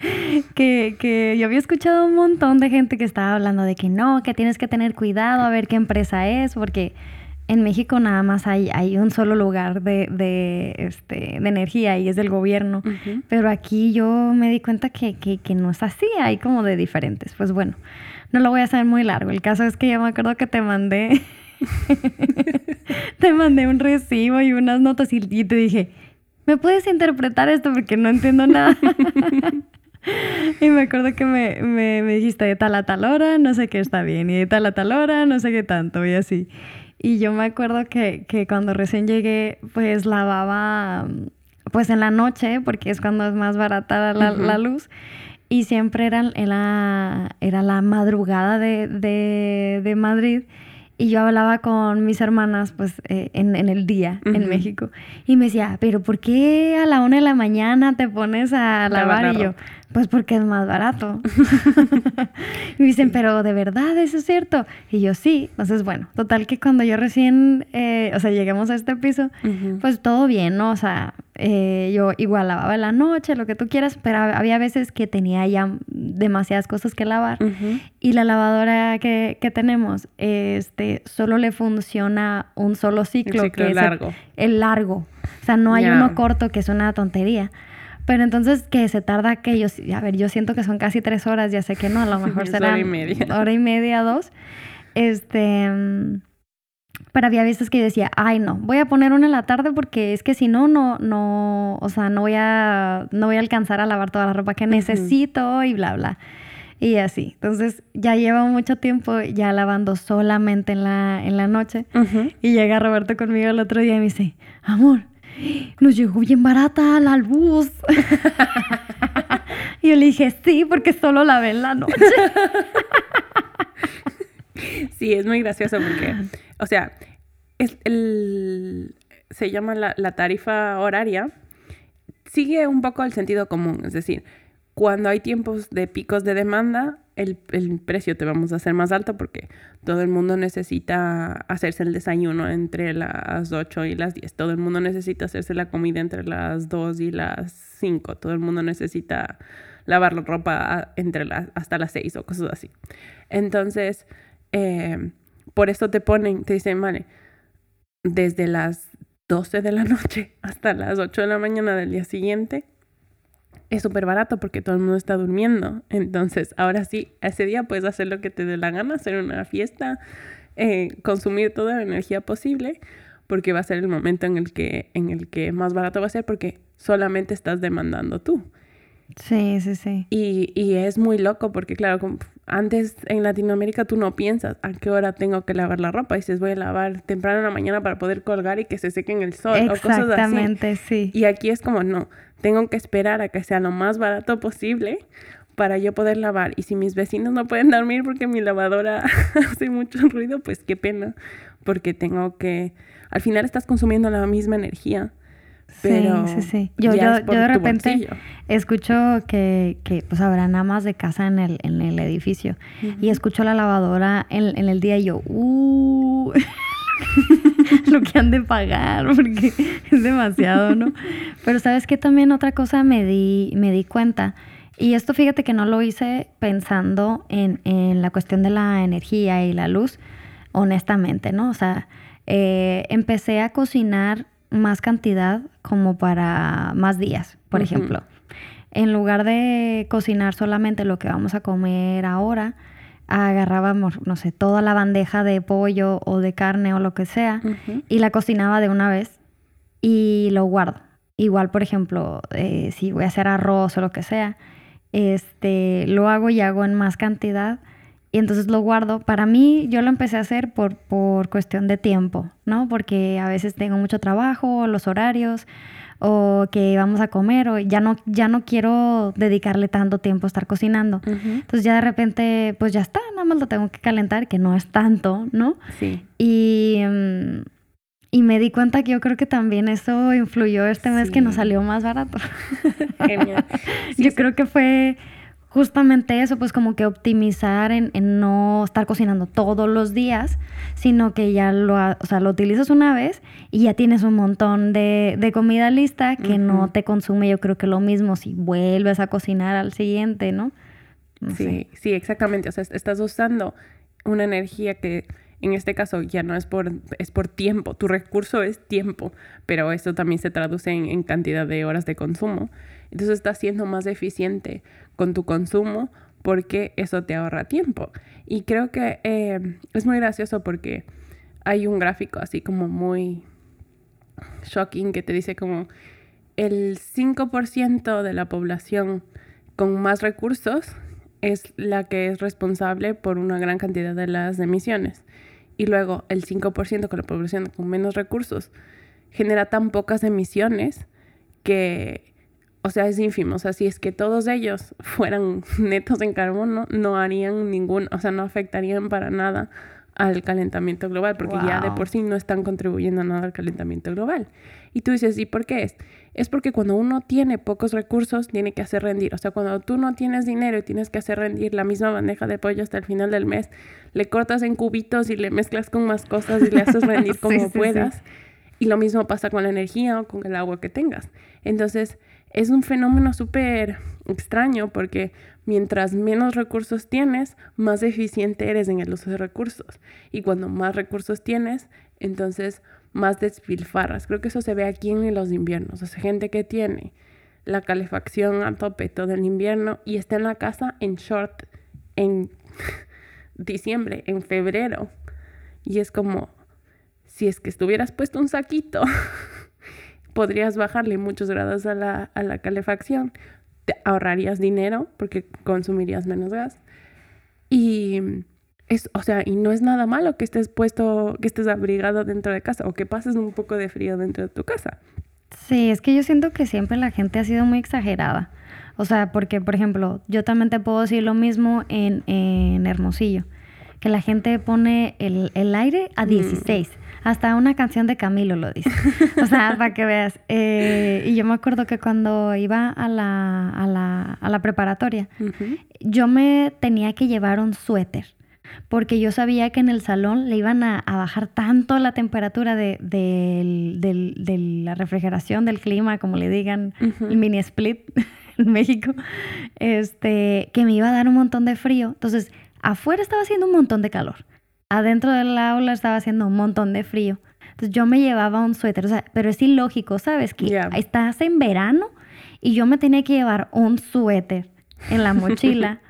(laughs) que, que yo había escuchado un montón de gente que estaba hablando de que no, que tienes que tener cuidado a ver qué empresa es, porque en México nada más hay, hay un solo lugar de, de, este, de energía y es del gobierno. Pero aquí yo me di cuenta que, que, que, no es así, hay como de diferentes. Pues bueno, no lo voy a hacer muy largo. El caso es que yo me acuerdo que te mandé, (laughs) te mandé un recibo y unas notas y, y te dije, ¿me puedes interpretar esto? Porque no entiendo nada. (laughs) (laughs) Y me acuerdo que me, me, me, dijiste de tal a tal hora, no sé qué está bien, y de tal a tal hora, no sé qué tanto, y así. Y yo me acuerdo que, que cuando recién llegué, pues lavaba, pues en la noche, porque es cuando es más barata la, la luz, y siempre era, era, era la madrugada de, de, de Madrid. Y yo hablaba con mis hermanas, pues, eh, en, en, el día en México. Y me decía, pero ¿por qué a la una de la mañana te pones a lavar? Y yo, pues porque es más barato. (laughs) y me dicen, pero de verdad, eso es cierto. Y yo sí. Entonces, bueno, total que cuando yo recién, eh, o sea, llegamos a este piso, pues todo bien, ¿no? O sea, eh, yo igual lavaba en la noche, lo que tú quieras, pero había veces que tenía ya demasiadas cosas que lavar. Y la lavadora que, que, tenemos, este, solo le funciona un solo ciclo. El ciclo largo. El, largo. O sea, no hay uno corto, que es una tontería. Pero entonces que se tarda que yo, a ver, yo siento que son casi tres horas, ya sé que no, a lo mejor será hora y media. (laughs) Hora y media, dos. Este, pero había veces que yo decía, ay no, voy a poner una en la tarde porque es que si no, no, no, o sea, no voy a, no voy a alcanzar a lavar toda la ropa que necesito y bla, bla. Y así. Entonces ya llevo mucho tiempo ya lavando solamente en la, en la noche. Y llega Roberto conmigo el otro día y me dice, amor, nos llegó bien barata la (laughs) luz. y yo le dije, sí, porque solo la ve en la noche. (laughs) sí, es muy gracioso porque, o sea, es el, se llama la, la tarifa horaria, sigue un poco el sentido común, es decir, cuando hay tiempos de picos de demanda, el, el, precio te vamos a hacer más alto porque todo el mundo necesita hacerse el desayuno entre las 8 y las 10. Todo el mundo necesita hacerse la comida entre las 2 y las 5. Todo el mundo necesita lavar la ropa entre las, hasta las 6 o cosas así. Entonces, eh, por eso te ponen, te dicen, vale, desde las 12 de la noche hasta las 8 de la mañana del día siguiente es súper barato porque todo el mundo está durmiendo. Entonces, ahora sí, ese día puedes hacer lo que te dé la gana, hacer una fiesta, eh, consumir toda la energía posible, porque va a ser el momento en el, que, en el que más barato va a ser porque solamente estás demandando tú. Sí, sí, sí. Y, y es muy loco porque, claro, antes en Latinoamérica tú no piensas a qué hora tengo que lavar la ropa. Y dices, voy a lavar temprano en la mañana para poder colgar y que se seque en el sol o cosas así. Exactamente, sí. Y aquí es como, no, tengo que esperar a que sea lo más barato posible para yo poder lavar. Y si mis vecinos no pueden dormir porque mi lavadora (laughs) hace mucho ruido, pues qué pena, porque tengo que... Al final estás consumiendo la misma energía. Pero sí, sí, sí. Yo, yo, yo, de repente escucho que, que pues habrá nada más de casa en el, en el edificio. Y escucho la lavadora en, en, el día y yo, uh, (laughs) (laughs) lo que han de pagar, porque es demasiado, ¿no? Pero sabes que también otra cosa me di, me di cuenta. Y esto fíjate que no lo hice pensando en, en la cuestión de la energía y la luz, honestamente, ¿no? O sea, eh, empecé a cocinar más cantidad como para más días, por ejemplo. En lugar de cocinar solamente lo que vamos a comer ahora, agarrábamos, no sé, toda la bandeja de pollo o de carne o lo que sea y la cocinaba de una vez y lo guardo. Igual, por ejemplo, eh, si voy a hacer arroz o lo que sea, este, lo hago y hago en más cantidad y entonces lo guardo. Para mí, yo lo empecé a hacer por, por cuestión de tiempo, ¿no? Porque a veces tengo mucho trabajo, los horarios, o que vamos a comer, o ya no, ya no quiero dedicarle tanto tiempo a estar cocinando. Entonces ya de repente, pues ya está, nada más lo tengo que calentar, que no es tanto, ¿no? Sí. Y, mm, y me di cuenta que yo creo que también eso influyó este mes que nos salió más barato. Genial. (laughs) yo creo que fue justamente eso, pues como que optimizar en, no estar cocinando todos los días, sino que ya lo, o sea, lo utilizas una vez y ya tienes un montón de, comida lista que no te consume, yo creo que lo mismo si vuelves a cocinar al siguiente, ¿no? sí, sí, exactamente, o sea, estás usando una energía que en este caso ya no es por, es por tiempo, tu recurso es tiempo, pero eso también se traduce en, en cantidad de horas de consumo. Entonces estás siendo más eficiente con tu consumo porque eso te ahorra tiempo. Y creo que eh, es muy gracioso porque hay un gráfico así como muy shocking que te dice como el 5% de la población con más recursos es la que es responsable por una gran cantidad de las emisiones. Y luego el 5% con la población con menos recursos genera tan pocas emisiones que o sea, es ínfimo. O sea, si es que todos ellos (laughs) fueran netos en carbono, no harían ningún, o sea, no afectarían para nada al calentamiento global, porque ya de por sí no están contribuyendo nada al calentamiento global. Y tú dices, ¿y por qué es? Es porque cuando uno tiene pocos recursos, tiene que hacer rendir. O sea, cuando tú no tienes dinero y tienes que hacer rendir la misma bandeja de pollo hasta el final del mes, le cortas en cubitos y le mezclas con más cosas y le haces rendir (laughs) como puedas. Y lo mismo pasa con la energía o con el agua que tengas. Entonces, es un fenómeno súper extraño porque mientras menos recursos tienes, más eficiente eres en el uso de recursos. Y cuando más recursos tienes, entonces más despilfarras. Creo que eso se ve aquí en los inviernos. O sea, gente que tiene la calefacción a tope todo el invierno y está en la casa en short en (laughs) diciembre, en febrero. Y es como, si es que estuvieras puesto un saquito (laughs) podrías bajarle muchos grados a la, a la calefacción, te ahorrarías dinero porque consumirías menos gas. Y es, o sea, y no es nada malo que estés puesto, que estés abrigado dentro de casa o que pases un poco de frío dentro de tu casa. Sí, es que yo siento que siempre la gente ha sido muy exagerada. O sea, porque, por ejemplo, yo también te puedo decir lo mismo en, en Hermosillo, que la gente pone el, el aire a 16. Hasta una canción de Camilo lo dice. O sea, (laughs) para que veas. Eh, y yo me acuerdo que cuando iba a la, a la, a la preparatoria, yo me tenía que llevar un suéter. Porque yo sabía que en el salón le iban a, bajar tanto la temperatura de, la refrigeración, del clima, como le digan, el mini split (laughs) en México, este, que me iba a dar un montón de frío. Entonces, afuera estaba haciendo un montón de calor adentro del aula estaba haciendo un montón de frío. Entonces yo me llevaba un suéter, o sea, pero es ilógico, ¿sabes? Que estás en verano y yo me tenía que llevar un suéter en la (laughs) mochila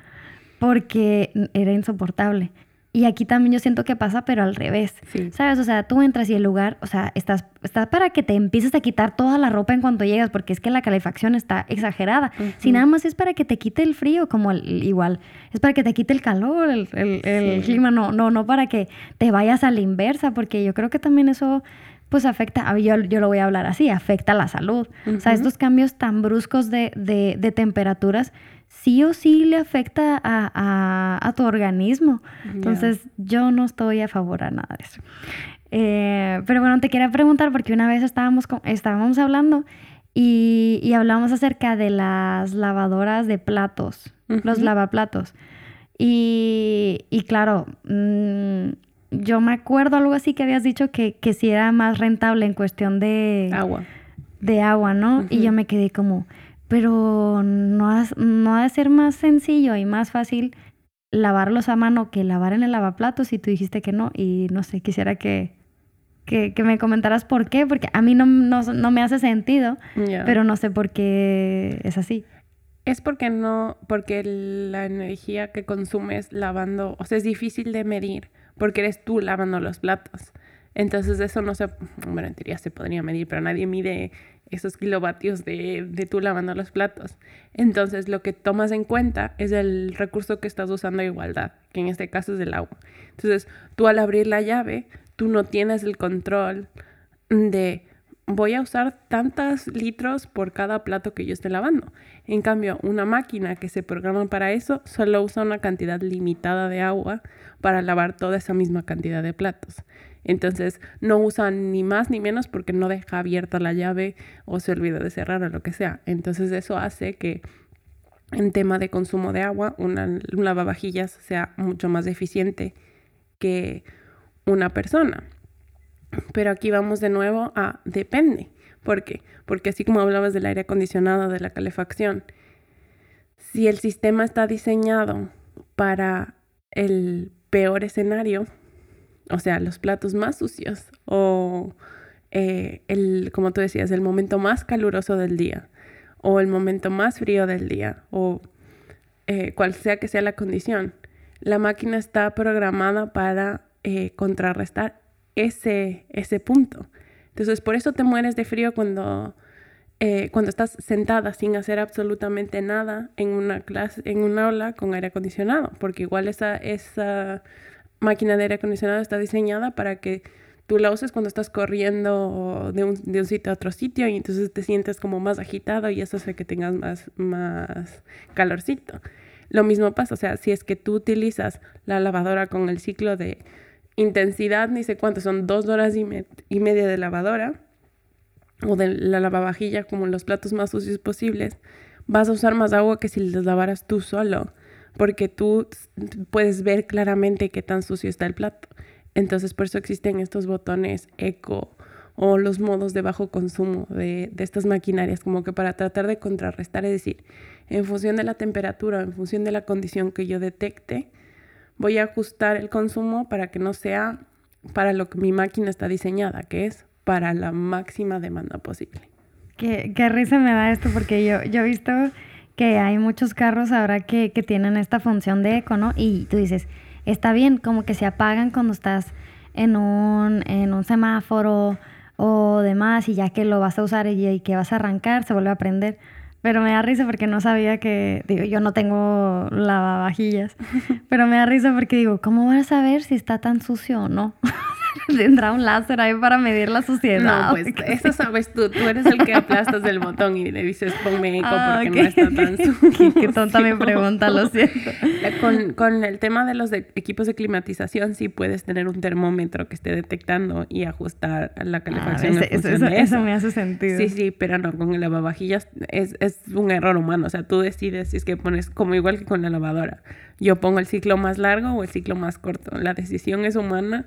porque era insoportable. Y aquí también yo siento que pasa, pero al revés. ¿Sabes? O sea, tú entras y el lugar, o sea, estás, estás para que te empieces a quitar toda la ropa en cuanto llegas, porque es que la calefacción está exagerada. Si nada más es para que te quite el frío, como igual, es para que te quite el calor, el, el, clima, no, no, no para que te vayas a la inversa, porque yo creo que también eso pues afecta, yo, yo lo voy a hablar así, afecta la salud. O sea, estos cambios tan bruscos de, de, de temperaturas sí o sí le afecta a, tu organismo. Entonces, yo no estoy a favor a nada de eso. Eh, pero bueno, te quería preguntar porque una vez estábamos, estábamos hablando y, y, hablamos acerca de las lavadoras de platos, los lavaplatos. Y, y claro, mm, yo me acuerdo algo así que habías dicho que, que sí era más rentable en cuestión de agua. De agua, ¿no? Y yo me quedé como, pero no ha, no ha de ser más sencillo y más fácil lavarlos a mano que lavar en el lavaplatos y tú dijiste que no y no sé, quisiera que, que, me comentaras por qué, porque a mí no, no, me hace sentido, pero no sé por qué es así. Es porque no, porque la energía que consumes lavando, o sea, es difícil de medir, porque eres tú lavando los platos. Entonces eso no se, bueno, en teoría se podría medir, pero nadie mide esos kilovatios de, de tú lavando los platos. Entonces lo que tomas en cuenta es el recurso que estás usando a igualdad, que en este caso es el agua. Entonces tú al abrir la llave, tú no tienes el control de voy a usar tantos litros por cada plato que yo esté lavando. En cambio, una máquina que se programa para eso solo usa una cantidad limitada de agua para lavar toda esa misma cantidad de platos. Entonces no usan ni más ni menos porque no deja abierta la llave o se olvida de cerrar o lo que sea. Entonces eso hace que en tema de consumo de agua una, un lavavajillas sea mucho más eficiente que una persona. Pero aquí vamos de nuevo a depende. ¿Por qué? Porque así como hablabas del aire acondicionado, de la calefacción, si el sistema está diseñado para el peor escenario, o sea, los platos más sucios o eh, el, como tú decías, el momento más caluroso del día o el momento más frío del día o eh, cual sea que sea la condición, la máquina está programada para eh, contrarrestar ese, ese punto. Entonces, por eso te mueres de frío cuando, cuando estás sentada sin hacer absolutamente nada en una clase, en una aula con aire acondicionado, porque igual esa, esa máquina de aire acondicionado está diseñada para que tú la uses cuando estás corriendo de un, de un, sitio a otro sitio y entonces te sientes como más agitado y eso hace que tengas más, más calorcito. Lo mismo pasa, o sea, si es que tú utilizas la lavadora con el ciclo de intensidad, ni sé cuánto, son dos horas y, y media de lavadora o de la lavavajilla como los platos más sucios posibles, vas a usar más agua que si les lavaras tú solo porque tú puedes ver claramente qué tan sucio está el plato. Entonces por eso existen estos botones eco o los modos de bajo consumo de, estas maquinarias, como que para tratar de contrarrestar, es decir, en función de la temperatura, en función de la condición que yo detecte, voy a ajustar el consumo para que no sea para lo que mi máquina está diseñada, que es para la máxima demanda posible. Qué, qué risa me da esto, porque yo, yo he visto que hay muchos carros ahora que, que tienen esta función de eco, ¿no? Y tú dices, está bien, como que se apagan cuando estás en un, en un semáforo o demás y ya que lo vas a usar y, que vas a arrancar, se vuelve a prender. Pero me da risa porque no sabía que, digo, yo no tengo lavavajillas, (laughs) pero me da risa porque digo, ¿cómo vas a saber si está tan sucio o no? (laughs) (laughs) Tendrá un láser ahí para medir la suciedad. No, pues eso sabes tú. Tú eres el que aplastas el botón y le dices ponme eco ah, porque no está tan (laughs) sucio. Qué, tonta mi (laughs) pregunta, lo siento. Con, con, el tema de los equipos de climatización, sí puedes tener un termómetro que esté detectando y ajustar la ah, calefacción. eso, me hace sentido. Sí, sí, pero no, con el lavavajillas es, es un error humano. O sea, tú decides si es que pones como igual que con la lavadora. Yo pongo el ciclo más largo o el ciclo más corto. La decisión es humana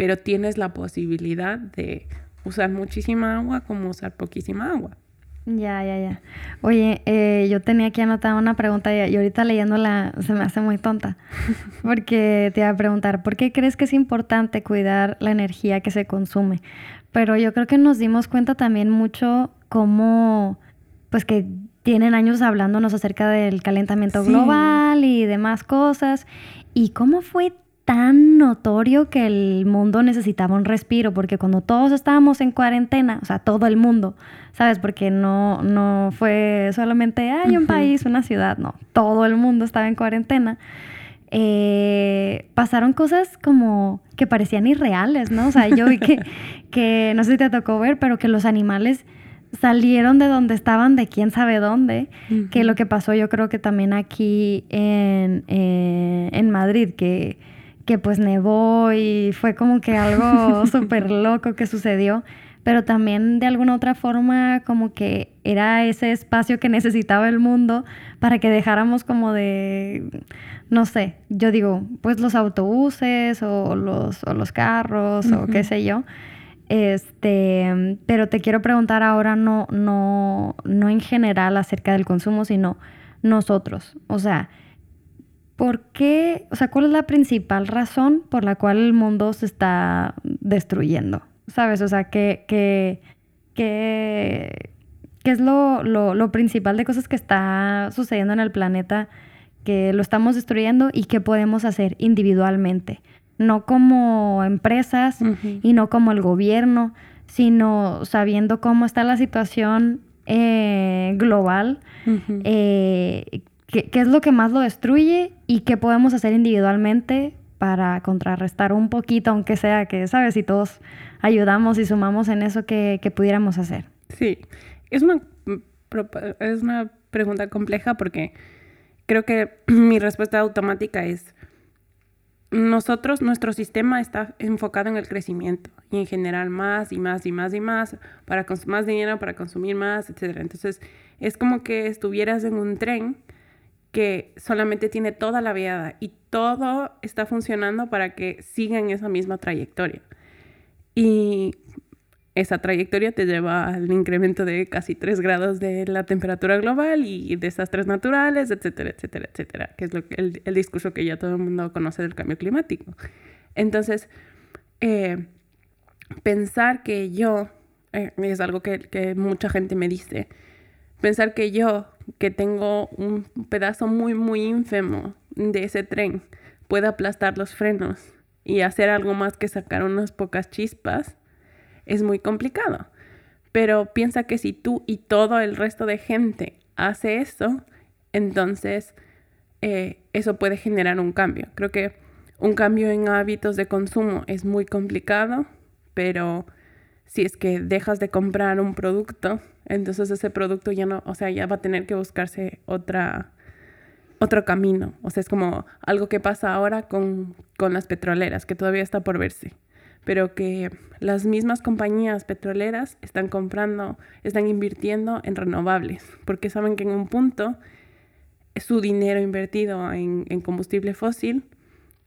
pero tienes la posibilidad de usar muchísima agua como usar poquísima agua. Ya, ya, ya. Oye, eh, yo tenía aquí anotada una pregunta y, ahorita leyéndola se me hace muy tonta. (laughs) Porque te iba a preguntar, ¿por qué crees que es importante cuidar la energía que se consume? Pero yo creo que nos dimos cuenta también mucho cómo, pues que tienen años hablándonos acerca del calentamiento global y demás cosas. Y cómo fue tan notorio que el mundo necesitaba un respiro, porque cuando todos estábamos en cuarentena, o sea, todo el mundo, ¿sabes? Porque no, no fue solamente, hay un país, una ciudad, no, todo el mundo estaba en cuarentena. Eh, pasaron cosas como que parecían irreales, ¿no? O sea, yo vi que, (laughs) que, no sé si te tocó ver, pero que los animales salieron de donde estaban, de quién sabe dónde, que lo que pasó yo creo que también aquí en, eh, en Madrid, que que pues nevó y fue como que algo (laughs) súper loco que sucedió, pero también de alguna otra forma como que era ese espacio que necesitaba el mundo para que dejáramos como de, no sé, yo digo, pues los autobuses o los, o los carros o qué sé yo. Este, pero te quiero preguntar ahora no, no, no en general acerca del consumo, sino nosotros. O sea, ¿Por qué? O sea, ¿cuál es la principal razón por la cual el mundo se está destruyendo? ¿sabes? O sea, que, que, que, que es lo, lo, lo principal de cosas que está sucediendo en el planeta, que lo estamos destruyendo y qué podemos hacer individualmente, no como empresas y no como el gobierno, sino sabiendo cómo está la situación eh, global, eh, qué, es lo que más lo destruye y qué podemos hacer individualmente para contrarrestar un poquito, aunque sea que, ¿sabes? Si todos ayudamos y sumamos en eso que, que pudiéramos hacer. Sí, es una, es una pregunta compleja porque creo que (clears throat) mi respuesta automática es, nosotros, nuestro sistema está enfocado en el crecimiento y en generar más y más y más y más, para más dinero, para consumir más, etc. Entonces, es como que estuvieras en un tren que solamente tiene toda la viada y todo está funcionando para que sigan esa misma trayectoria. Y esa trayectoria te lleva al incremento de casi 3 grados de la temperatura global y desastres naturales, etcétera, etcétera, etcétera, que es lo el, discurso que ya todo el mundo conoce del cambio climático. Entonces, eh, pensar que yo, eh, es algo que, que mucha gente me dice, pensar que yo, que tengo un pedazo muy, muy ínfimo de ese tren, pueda aplastar los frenos y hacer algo más que sacar unas pocas chispas, es muy complicado. Pero piensa que si tú y todo el resto de gente hace eso, entonces eh, eso puede generar un cambio. Creo que un cambio en hábitos de consumo es muy complicado, pero si es que dejas de comprar un producto, entonces ese producto ya no, o sea, ya va a tener que buscarse otro camino. O sea, es como algo que pasa ahora con, con las petroleras, que todavía está por verse pero que las mismas compañías petroleras están comprando, están invirtiendo en renovables, porque saben que en un punto su dinero invertido en, combustible fósil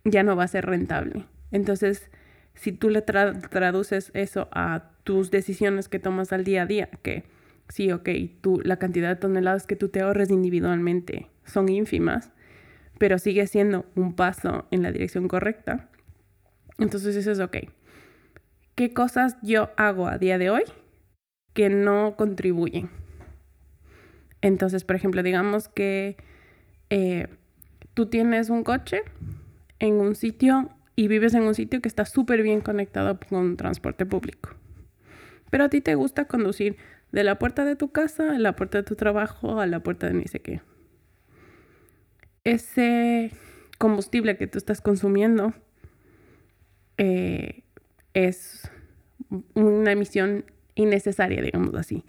ya no va a ser rentable. Entonces, si tú le traduces eso a tus decisiones que tomas al día a día, que sí, ok, tú, la cantidad de toneladas que tú te ahorres individualmente son ínfimas, pero sigue siendo un paso en la dirección correcta, entonces eso es ok qué cosas yo hago a día de hoy que no contribuyen. Entonces, por ejemplo, digamos que eh, tú tienes un coche en un sitio y vives en un sitio que está súper bien conectado con transporte público. Pero a ti te gusta conducir de la puerta de tu casa a la puerta de tu trabajo a la puerta de ni sé qué. Ese combustible que tú estás consumiendo eh, es una emisión innecesaria, digamos así.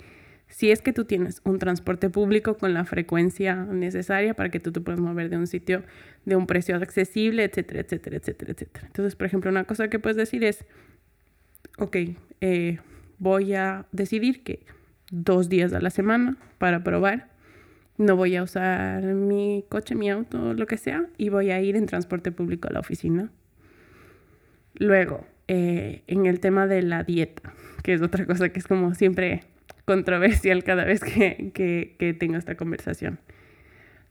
Si es que tú tienes un transporte público con la frecuencia necesaria para que tú te puedas mover de un sitio de un precio accesible, etcétera, etcétera, etcétera, etcétera. Entonces, por ejemplo, una cosa que puedes decir es, ok, eh, voy a decidir que dos días a la semana para probar, no voy a usar mi coche, mi auto, lo que sea, y voy a ir en transporte público a la oficina. Luego, eh, en el tema de la dieta, que es otra cosa que es como siempre controversial cada vez que, que, tengo esta conversación.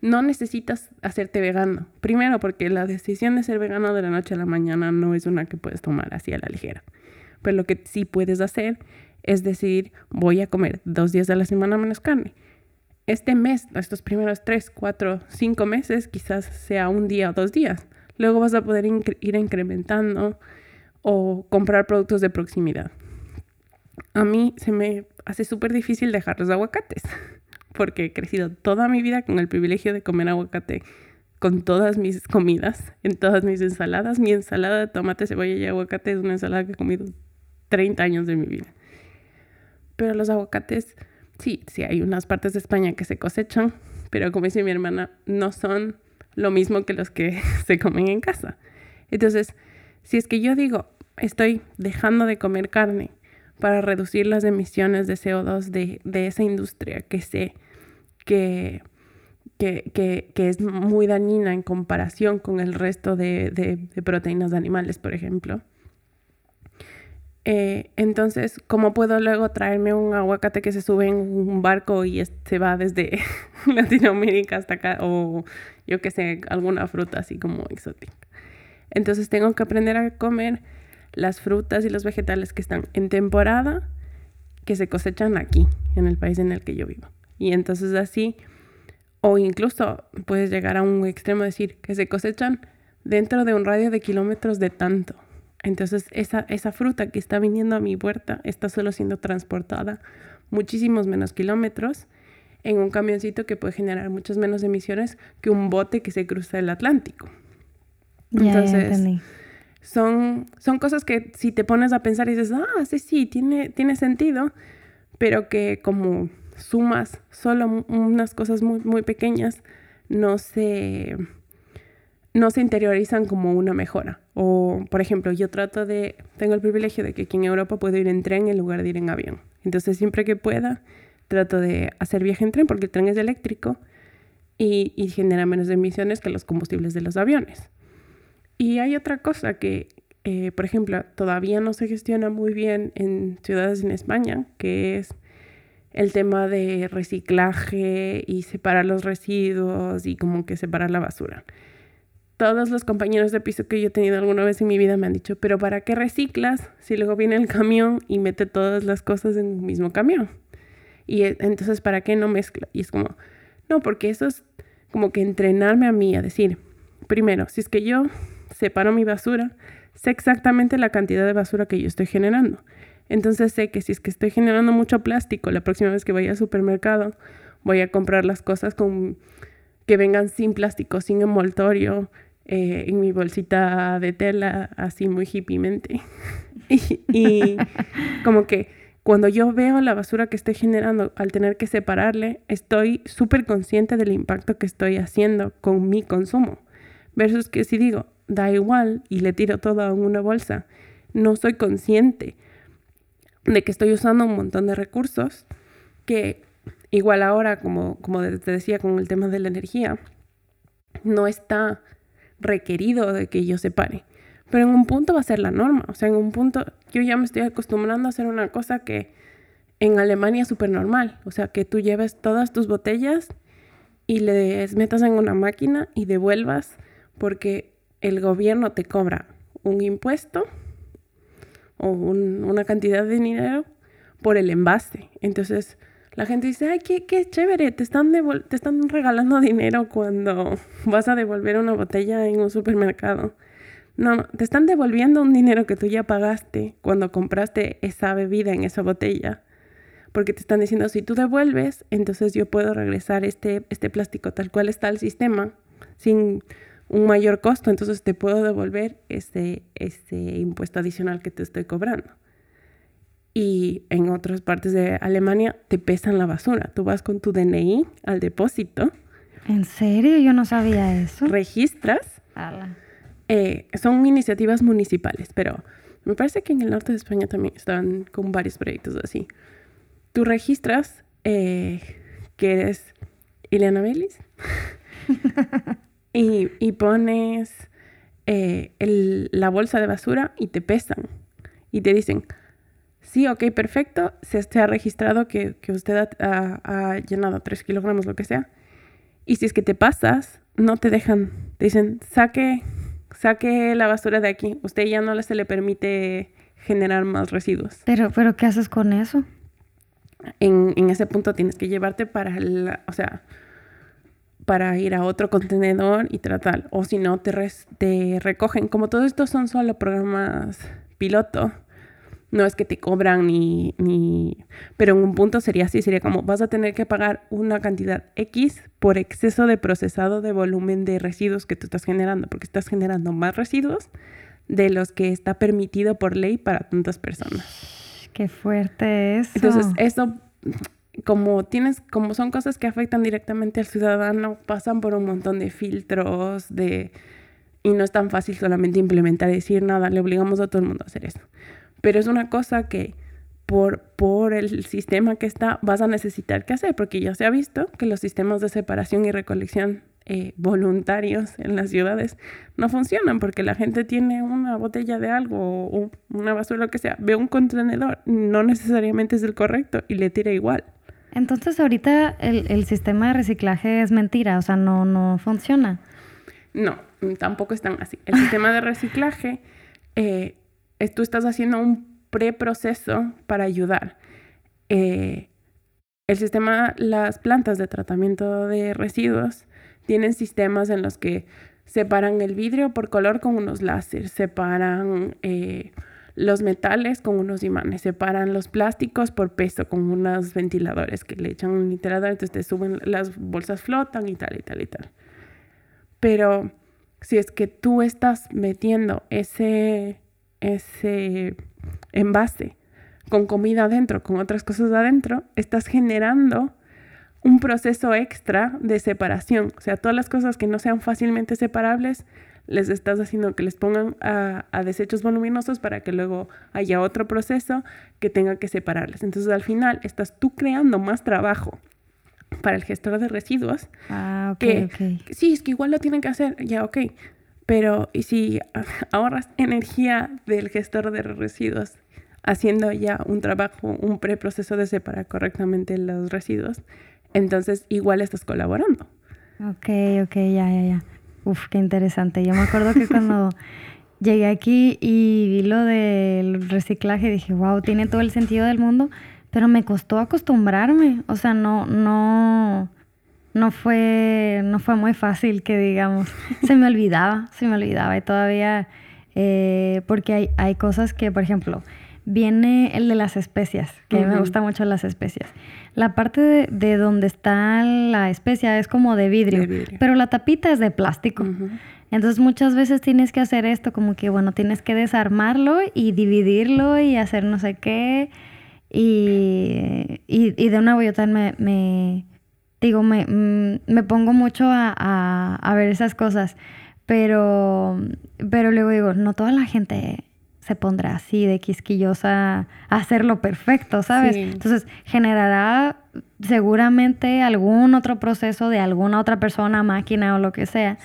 No necesitas hacerte vegano. Primero, porque la decisión de ser vegano de la noche a la mañana no es una que puedes tomar así a la ligera. Pero lo que sí puedes hacer es decidir, voy a comer dos días a la semana menos carne. Este mes, estos primeros tres, cuatro, cinco meses, quizás sea un día o dos días. Luego vas a poder ir incrementando o comprar productos de proximidad. A mí se me hace súper difícil dejar los aguacates, (laughs) porque he crecido toda mi vida con el privilegio de comer aguacate con todas mis comidas, en todas mis ensaladas. Mi ensalada de tomate, cebolla y aguacate es una ensalada que he comido 30 años de mi vida. Pero los aguacates, sí, sí hay unas partes de España que se cosechan, pero como dice mi hermana, no son lo mismo que los que (laughs) se comen en casa. Entonces, si es que yo digo, estoy dejando de comer carne para reducir las emisiones de CO2 de, esa industria que sé que, que, es muy dañina en comparación con el resto de, proteínas de animales, por ejemplo. Eh, entonces, ¿cómo puedo luego traerme un aguacate que se sube en un barco y se va desde (laughs) Latinoamérica hasta acá? O yo que sé, alguna fruta así como exótica. Entonces tengo que aprender a comer las frutas y los vegetales que están en temporada que se cosechan aquí, en el país en el que yo vivo. Y entonces así, o incluso puedes llegar a un extremo de decir que se cosechan dentro de un radio de kilómetros de tanto. Entonces esa, esa fruta que está viniendo a mi puerta está solo siendo transportada muchísimos menos kilómetros en un camioncito que puede generar muchas menos emisiones que un bote que se cruza el Atlántico. Entonces, son, son cosas que si te pones a pensar y dices, ah, sí, sí, tiene, tiene sentido, pero que como sumas solo unas cosas muy, muy pequeñas, no se, no se interiorizan como una mejora. O, por ejemplo, yo trato de, tengo el privilegio de que aquí en Europa puedo ir en tren en lugar de ir en avión. Entonces, siempre que pueda, trato de hacer viaje en tren porque el tren es eléctrico y, y genera menos emisiones que los combustibles de los aviones. Y hay otra cosa que, eh, por ejemplo, todavía no se gestiona muy bien en ciudades en España, que es el tema de reciclaje y separar los residuos y como que separar la basura. Todos los compañeros de piso que yo he tenido alguna vez en mi vida me han dicho, pero ¿para qué reciclas si luego viene el camión y mete todas las cosas en un mismo camión? Y e, entonces, ¿para qué no mezcla? Y es como, no, porque eso es como que entrenarme a mí a decir, primero, si es que yo separo mi basura, sé exactamente la cantidad de basura que yo estoy generando. Entonces sé que si es que estoy generando mucho plástico, la próxima vez que vaya al supermercado, voy a comprar las cosas con, que vengan sin plástico, sin envoltorio, eh, en mi bolsita de tela, así muy hippiemente. (laughs) y, y (laughs) como que cuando yo veo la basura que estoy generando al tener que separarle, estoy súper consciente del impacto que estoy haciendo con mi consumo. Versus que si digo, da igual y le tiro todo en una bolsa. No soy consciente de que estoy usando un montón de recursos que igual ahora, como, como te decía con el tema de la energía, no está requerido de que yo separe. Pero en un punto va a ser la norma. O sea, en un punto yo ya me estoy acostumbrando a hacer una cosa que en Alemania es súper normal. O sea, que tú lleves todas tus botellas y les metas en una máquina y devuelvas porque el gobierno te cobra un impuesto o una cantidad de dinero por el envase. Entonces la gente dice, ay, qué, qué chévere, te están, te están regalando dinero cuando vas a devolver una botella en un supermercado. No, te están devolviendo un dinero que tú ya pagaste cuando compraste esa bebida en esa botella. Porque te están diciendo, si tú devuelves, entonces yo puedo regresar este, este plástico tal cual está el sistema, sin un mayor costo, entonces te puedo devolver ese, ese impuesto adicional que te estoy cobrando. Y en otras partes de Alemania te pesan la basura. Tú vas con tu DNI al depósito. ¿En serio? Yo no sabía eso. Registras. Eh, son iniciativas municipales, pero me parece que en el norte de España también están con varios proyectos así. Tú registras eh, que eres Ileana Belis y, pones eh, la bolsa de basura y te pesan y te dicen, sí, ok, perfecto, se, ha registrado que, usted ha, llenado 3 kilogramos, lo que sea. Y si es que te pasas, no te dejan, te dicen, saque, saque la basura de aquí, usted ya no se le permite generar más residuos. Pero, pero ¿qué haces con eso? En, en ese punto tienes que llevarte para la, o sea, para ir a otro contenedor y tratar. O si no, te, te recogen. Como todo esto son solo programas piloto, no es que te cobran ni, ni... Pero en un punto sería así, sería como vas a tener que pagar una cantidad X por exceso de procesado de volumen de residuos que tú estás generando, porque estás generando más residuos de los que está permitido por ley para tantas personas. Qué fuerte eso. Entonces, eso como tienes, como son cosas que afectan directamente al ciudadano, pasan por un montón de filtros, de y no es tan fácil solamente implementar y decir nada, le obligamos a todo el mundo a hacer eso. Pero es una cosa que por, por el sistema que está vas a necesitar que hacer, porque ya se ha visto que los sistemas de separación y recolección eh, voluntarios en las ciudades no funcionan, porque la gente tiene una botella de algo o una basura, lo que sea, ve un contenedor, no necesariamente es el correcto y le tira igual. Entonces ahorita el, sistema de reciclaje es mentira, o sea, no, no funciona. No, tampoco están así. El sistema de reciclaje, eh, tú estás haciendo un preproceso para ayudar. Eh, el sistema, las plantas de tratamiento de residuos tienen sistemas en los que separan el vidrio por color con unos láseres, separan eh, los metales con unos imanes, separan los plásticos por peso con unos ventiladores que le echan un ventilador, entonces te suben, las bolsas flotan y tal y tal y tal. Pero si es que tú estás metiendo ese, ese envase con comida adentro, con otras cosas adentro, estás generando un proceso extra de separación. O sea, todas las cosas que no sean fácilmente separables, les estás haciendo que les pongan a, desechos voluminosos para que luego haya otro proceso que tenga que separarles. Entonces, al final, estás tú creando más trabajo para el gestor de residuos. Ah, ok, que, sí, es que igual lo tienen que hacer, ya, ok. Pero, ¿y si (laughs) ahorras energía del gestor de residuos haciendo ya un trabajo, un preproceso de separar correctamente los residuos? Entonces, igual estás colaborando. Ok, ok, ya, ya, ya. Uf, qué interesante. Yo me acuerdo que cuando (laughs) llegué aquí y vi lo del reciclaje, dije, wow, tiene todo el sentido del mundo, pero me costó acostumbrarme. O sea, no, no, no fue, no fue muy fácil que digamos. (laughs) Se me olvidaba, se me olvidaba y todavía, eh, porque hay, hay cosas que, por ejemplo, viene el de las especias, que me gusta mucho las especias. La parte de, donde está la especia es como de vidrio, pero la tapita es de plástico. Entonces muchas veces tienes que hacer esto, como que, bueno, tienes que desarmarlo y dividirlo y hacer no sé qué. Y, y, de una yo también me, digo, me, mm, me pongo mucho a, a, a, ver esas cosas. Pero, pero luego digo, no toda la gente se pondrá así de quisquillosa a hacerlo perfecto, ¿sabes? Entonces generará seguramente algún otro proceso de alguna otra persona, máquina o lo que sea,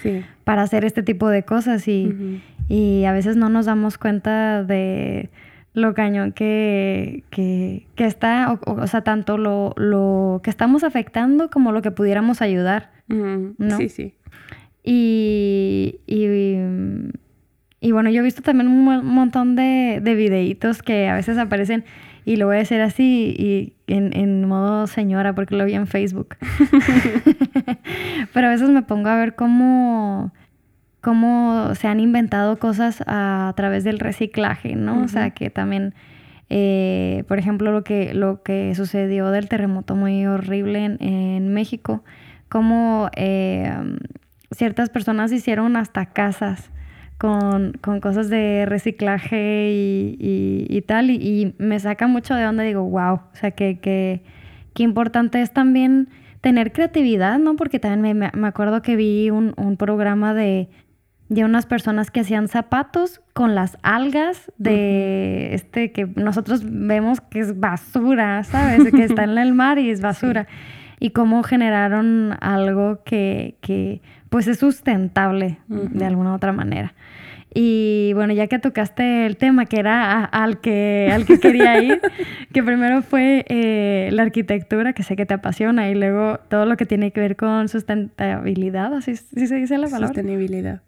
para hacer este tipo de cosas y, y, a veces no nos damos cuenta de lo cañón que, que, que está, o, o, sea, tanto lo, lo, que estamos afectando como lo que pudiéramos ayudar. ¿no? Sí, sí. y, y y bueno, yo he visto también un montón de, de videitos que a veces aparecen y lo voy a hacer así y en, en modo señora porque lo vi en Facebook. (laughs) (laughs) Pero a veces me pongo a ver cómo, cómo se han inventado cosas a, través del reciclaje, ¿no? O sea, que también, eh, por ejemplo, lo que, lo que sucedió del terremoto muy horrible en, en México, cómo eh, ciertas personas hicieron hasta casas con, cosas de reciclaje y, tal, y, me saca mucho de donde digo, wow, o sea, que, que, importante es también tener creatividad, ¿no? Porque también me, me acuerdo que vi un, programa de, de unas personas que hacían zapatos con las algas de este que nosotros vemos que es basura, ¿sabes? que está en el mar y es (laughs) basura. Y cómo generaron algo que, que pues es sustentable de alguna otra manera. Y bueno, ya que tocaste el tema que era al, que, al que quería ir, (laughs) que primero fue eh, la arquitectura, que sé que te apasiona, y luego todo lo que tiene que ver con sustentabilidad, así, se dice la palabra. Sostenibilidad.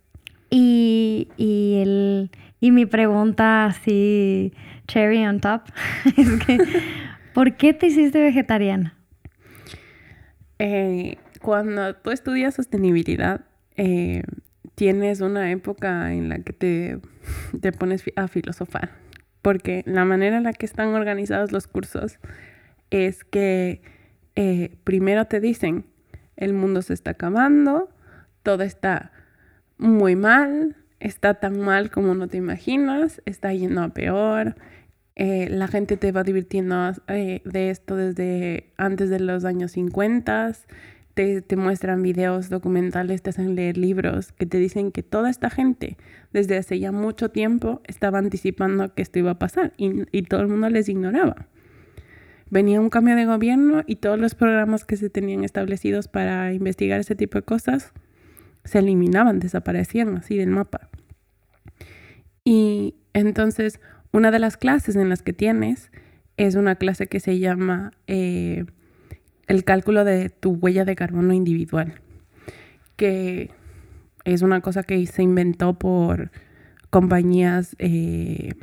Y, y, el, y mi pregunta así, cherry on top, (laughs) es que, ¿por qué te hiciste vegetariana? Eh, cuando tú estudias sostenibilidad, eh, tienes una época en la que te, te pones a filosofar, porque la manera en la que están organizados los cursos es que eh, primero te dicen, el mundo se está acabando, todo está muy mal, está tan mal como no te imaginas, está yendo a peor, eh, la gente te va divirtiendo de esto desde antes de los años 50, te, muestran videos documentales, te hacen leer libros que te dicen que toda esta gente desde hace ya mucho tiempo estaba anticipando que esto iba a pasar y, y todo el mundo les ignoraba. Venía un cambio de gobierno y todos los programas que se tenían establecidos para investigar ese tipo de cosas se eliminaban, desaparecían así del mapa. Y entonces una de las clases en las que tienes es una clase que se llama eh, el cálculo de tu huella de carbono individual, que es una cosa que se inventó por compañías eh,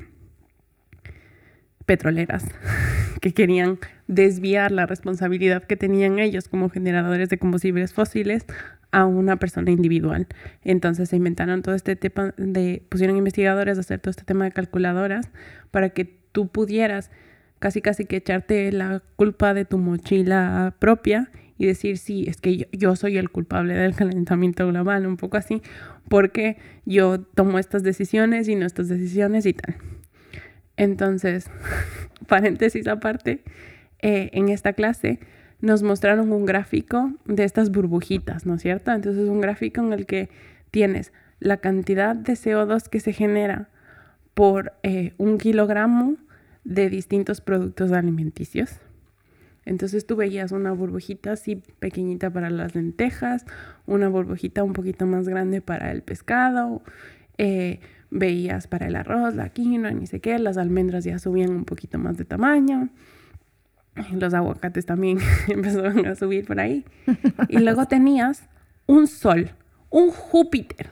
petroleras (laughs) que querían desviar la responsabilidad que tenían ellos como generadores de combustibles fósiles a una persona individual. Entonces se inventaron todo este tema de, pusieron investigadores a hacer todo este tema de calculadoras para que tú pudieras casi casi que echarte la culpa de tu mochila propia y decir, sí, es que yo, yo, soy el culpable del (laughs) calentamiento global, un poco así, porque yo tomo estas decisiones y no estas decisiones y tal. Entonces, (laughs) paréntesis aparte, eh, en esta clase nos mostraron un gráfico de estas burbujitas, ¿no es cierto? Entonces, es un gráfico en el que tienes la cantidad de CO2 que se genera por eh, un kilogramo de distintos productos alimenticios. Entonces tú veías una burbujita así pequeñita para las lentejas, una burbujita un poquito más grande para el pescado, eh, veías para el arroz, la quinoa, ni sé qué, las almendras ya subían un poquito más de tamaño, los aguacates también (laughs) empezaron a subir por ahí. Y luego (laughs) tenías un sol, un Júpiter.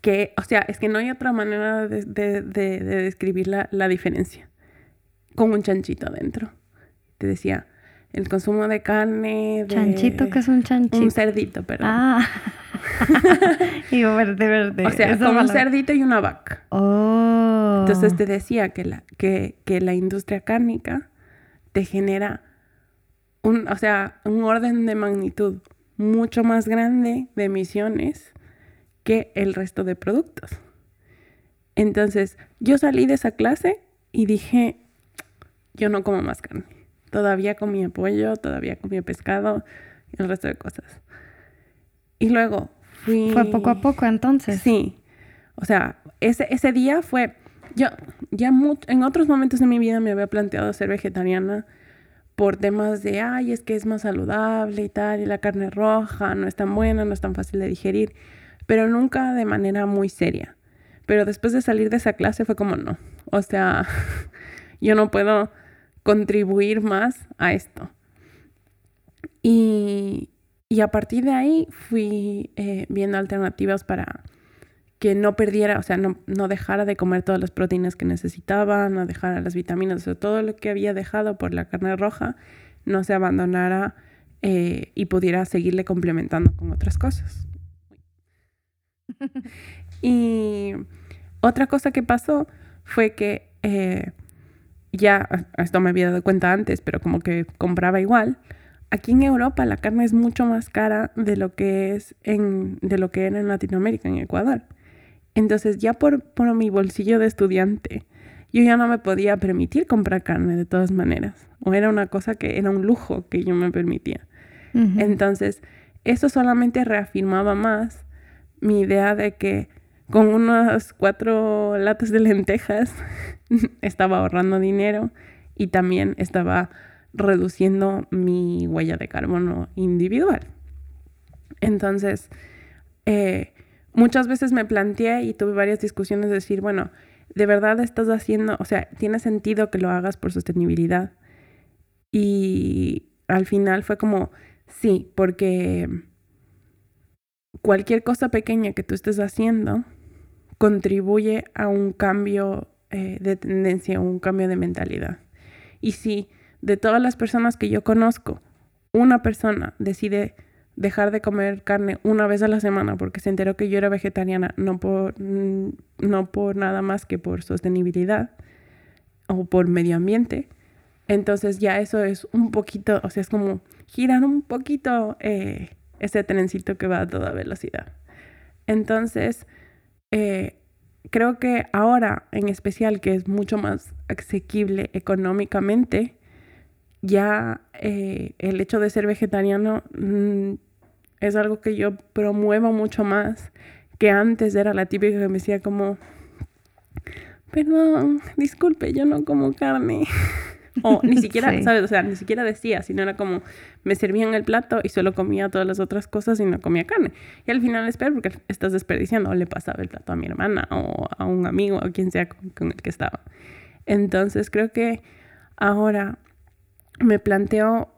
Que, o sea, es que no hay otra manera de, describir la, la, diferencia. Con un chanchito adentro. Te decía, el consumo de carne. De, ¿Chanchito? ¿Qué es un chanchito? Un cerdito, perdón. Ah. (laughs) y verde, verde. O sea, como un cerdito y una vaca. Oh. Entonces te decía que la, que, que la industria cárnica te genera un, o sea, un orden de magnitud mucho más grande de emisiones que el resto de productos. Entonces, yo salí de esa clase y dije, yo no como más carne. Todavía comía pollo, todavía comía pescado y el resto de cosas. Y luego fui... Fue poco a poco entonces. Sí. O sea, ese, ese día fue... Yo ya en otros momentos de mi vida me había planteado ser vegetariana por temas de, ay, es que es más saludable y tal, y la carne roja no es tan buena, no es tan fácil de digerir, pero nunca de manera muy seria. Pero después de salir de esa clase fue como, no, o sea, (laughs) yo no puedo contribuir más a esto. Y, a partir de ahí fui eh, viendo alternativas para que no perdiera, o sea, no, dejara de comer todas las proteínas que necesitaba, no dejara las vitaminas, o todo lo que había dejado por la carne roja, no se abandonara eh, y pudiera seguirle complementando con otras cosas. (laughs) y otra cosa que pasó fue que eh, ya, esto me había dado cuenta antes, pero como que compraba igual. Aquí en Europa la carne es mucho más cara de lo que es en, de lo que era en Latinoamérica, en Ecuador. Entonces ya por, por mi bolsillo de estudiante, yo ya no me podía permitir comprar carne de todas maneras. O era una cosa que era un lujo que yo me permitía. Entonces, eso solamente reafirmaba más mi idea de que con unas cuatro latas de lentejas (laughs) estaba ahorrando dinero y también estaba reduciendo mi huella de carbono individual. Entonces, eh, muchas veces me planteé y tuve varias discusiones de decir, bueno, de verdad estás haciendo, o sea, tiene sentido que lo hagas por sostenibilidad. Y al final fue como, sí, porque cualquier cosa pequeña que tú estés haciendo contribuye a un cambio eh, de tendencia, un cambio de mentalidad. Y si de todas las personas que yo conozco, una persona decide dejar de comer carne una vez a la semana porque se enteró que yo era vegetariana, no por, mm, no por nada más que por sostenibilidad o por medio ambiente, entonces ya eso es un poquito, o sea, es como girar un poquito eh, ese trencito que va a toda velocidad. Entonces, eh, creo que ahora en especial que es mucho más asequible económicamente, ya eh, el hecho de ser vegetariano mm, es algo que yo promuevo mucho más que antes era la típica que me decía como, perdón, disculpe, yo no como carne. (laughs) O ni (laughs) siquiera, ¿sabes? O sea, ni siquiera decía, sino era como me servían el plato y solo comía todas las otras cosas y no comía carne. Y al final es peor porque estás desperdiciando. O le pasaba el plato a mi hermana o a un amigo o quien sea con, el que estaba. Entonces creo que ahora me planteo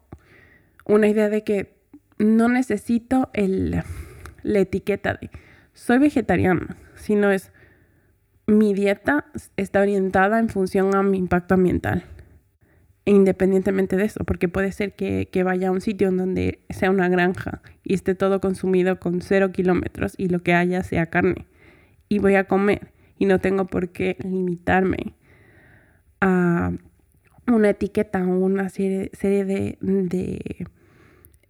una idea de que no necesito el, la etiqueta de soy vegetariana, sino es mi dieta está orientada en función a mi impacto ambiental. Independientemente de eso, porque puede ser que, vaya a un sitio en donde sea una granja y esté todo consumido con cero kilómetros y lo que haya sea carne. Y voy a comer y no tengo por qué limitarme a una etiqueta o una serie, serie de, de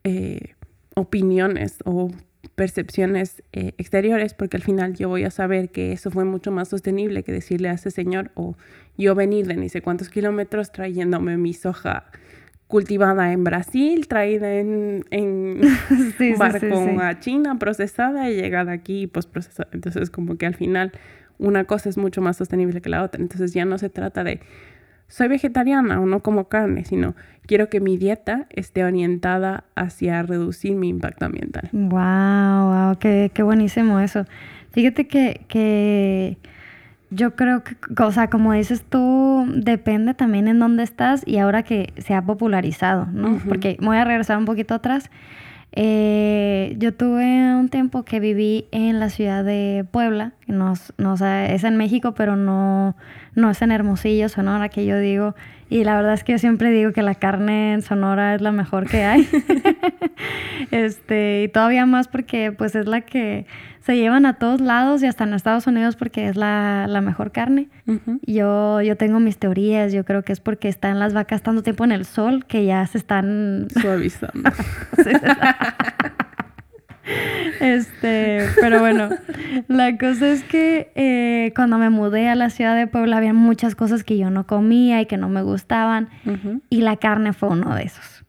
eh, opiniones o percepciones eh, exteriores, porque al final yo voy a saber que eso fue mucho más sostenible que decirle a ese señor o yo venir de ni sé cuántos kilómetros trayéndome mi soja cultivada en Brasil, traída en, en (laughs) barco a China, procesada y llegada aquí pues procesada. Entonces como que al final una cosa es mucho más sostenible que la otra. Entonces ya no se trata de soy vegetariana o no como carne, sino quiero que mi dieta esté orientada hacia reducir mi impacto ambiental. Wow, wow, qué, qué buenísimo eso. Fíjate que, que yo creo que, o sea, como dices tú, depende también en dónde estás y ahora que se ha popularizado, ¿no? Porque voy a regresar un poquito atrás. Eh, yo tuve un tiempo que viví en la ciudad de Puebla, no, no es en México, pero no, no es en Hermosillo, Sonora, que yo digo. Y la verdad es que yo siempre digo que la carne en Sonora es la mejor que hay. (laughs) este, y todavía más porque pues es la que se llevan a todos lados y hasta en Estados Unidos porque es la, mejor carne. yo, yo tengo mis teorías, yo creo que es porque están las vacas tanto tiempo en el sol que ya se están suavizando. (laughs) Este, pero bueno, la cosa es que eh, cuando me mudé a la ciudad de Puebla había muchas cosas que yo no comía y que no me gustaban y la carne fue uno de esos,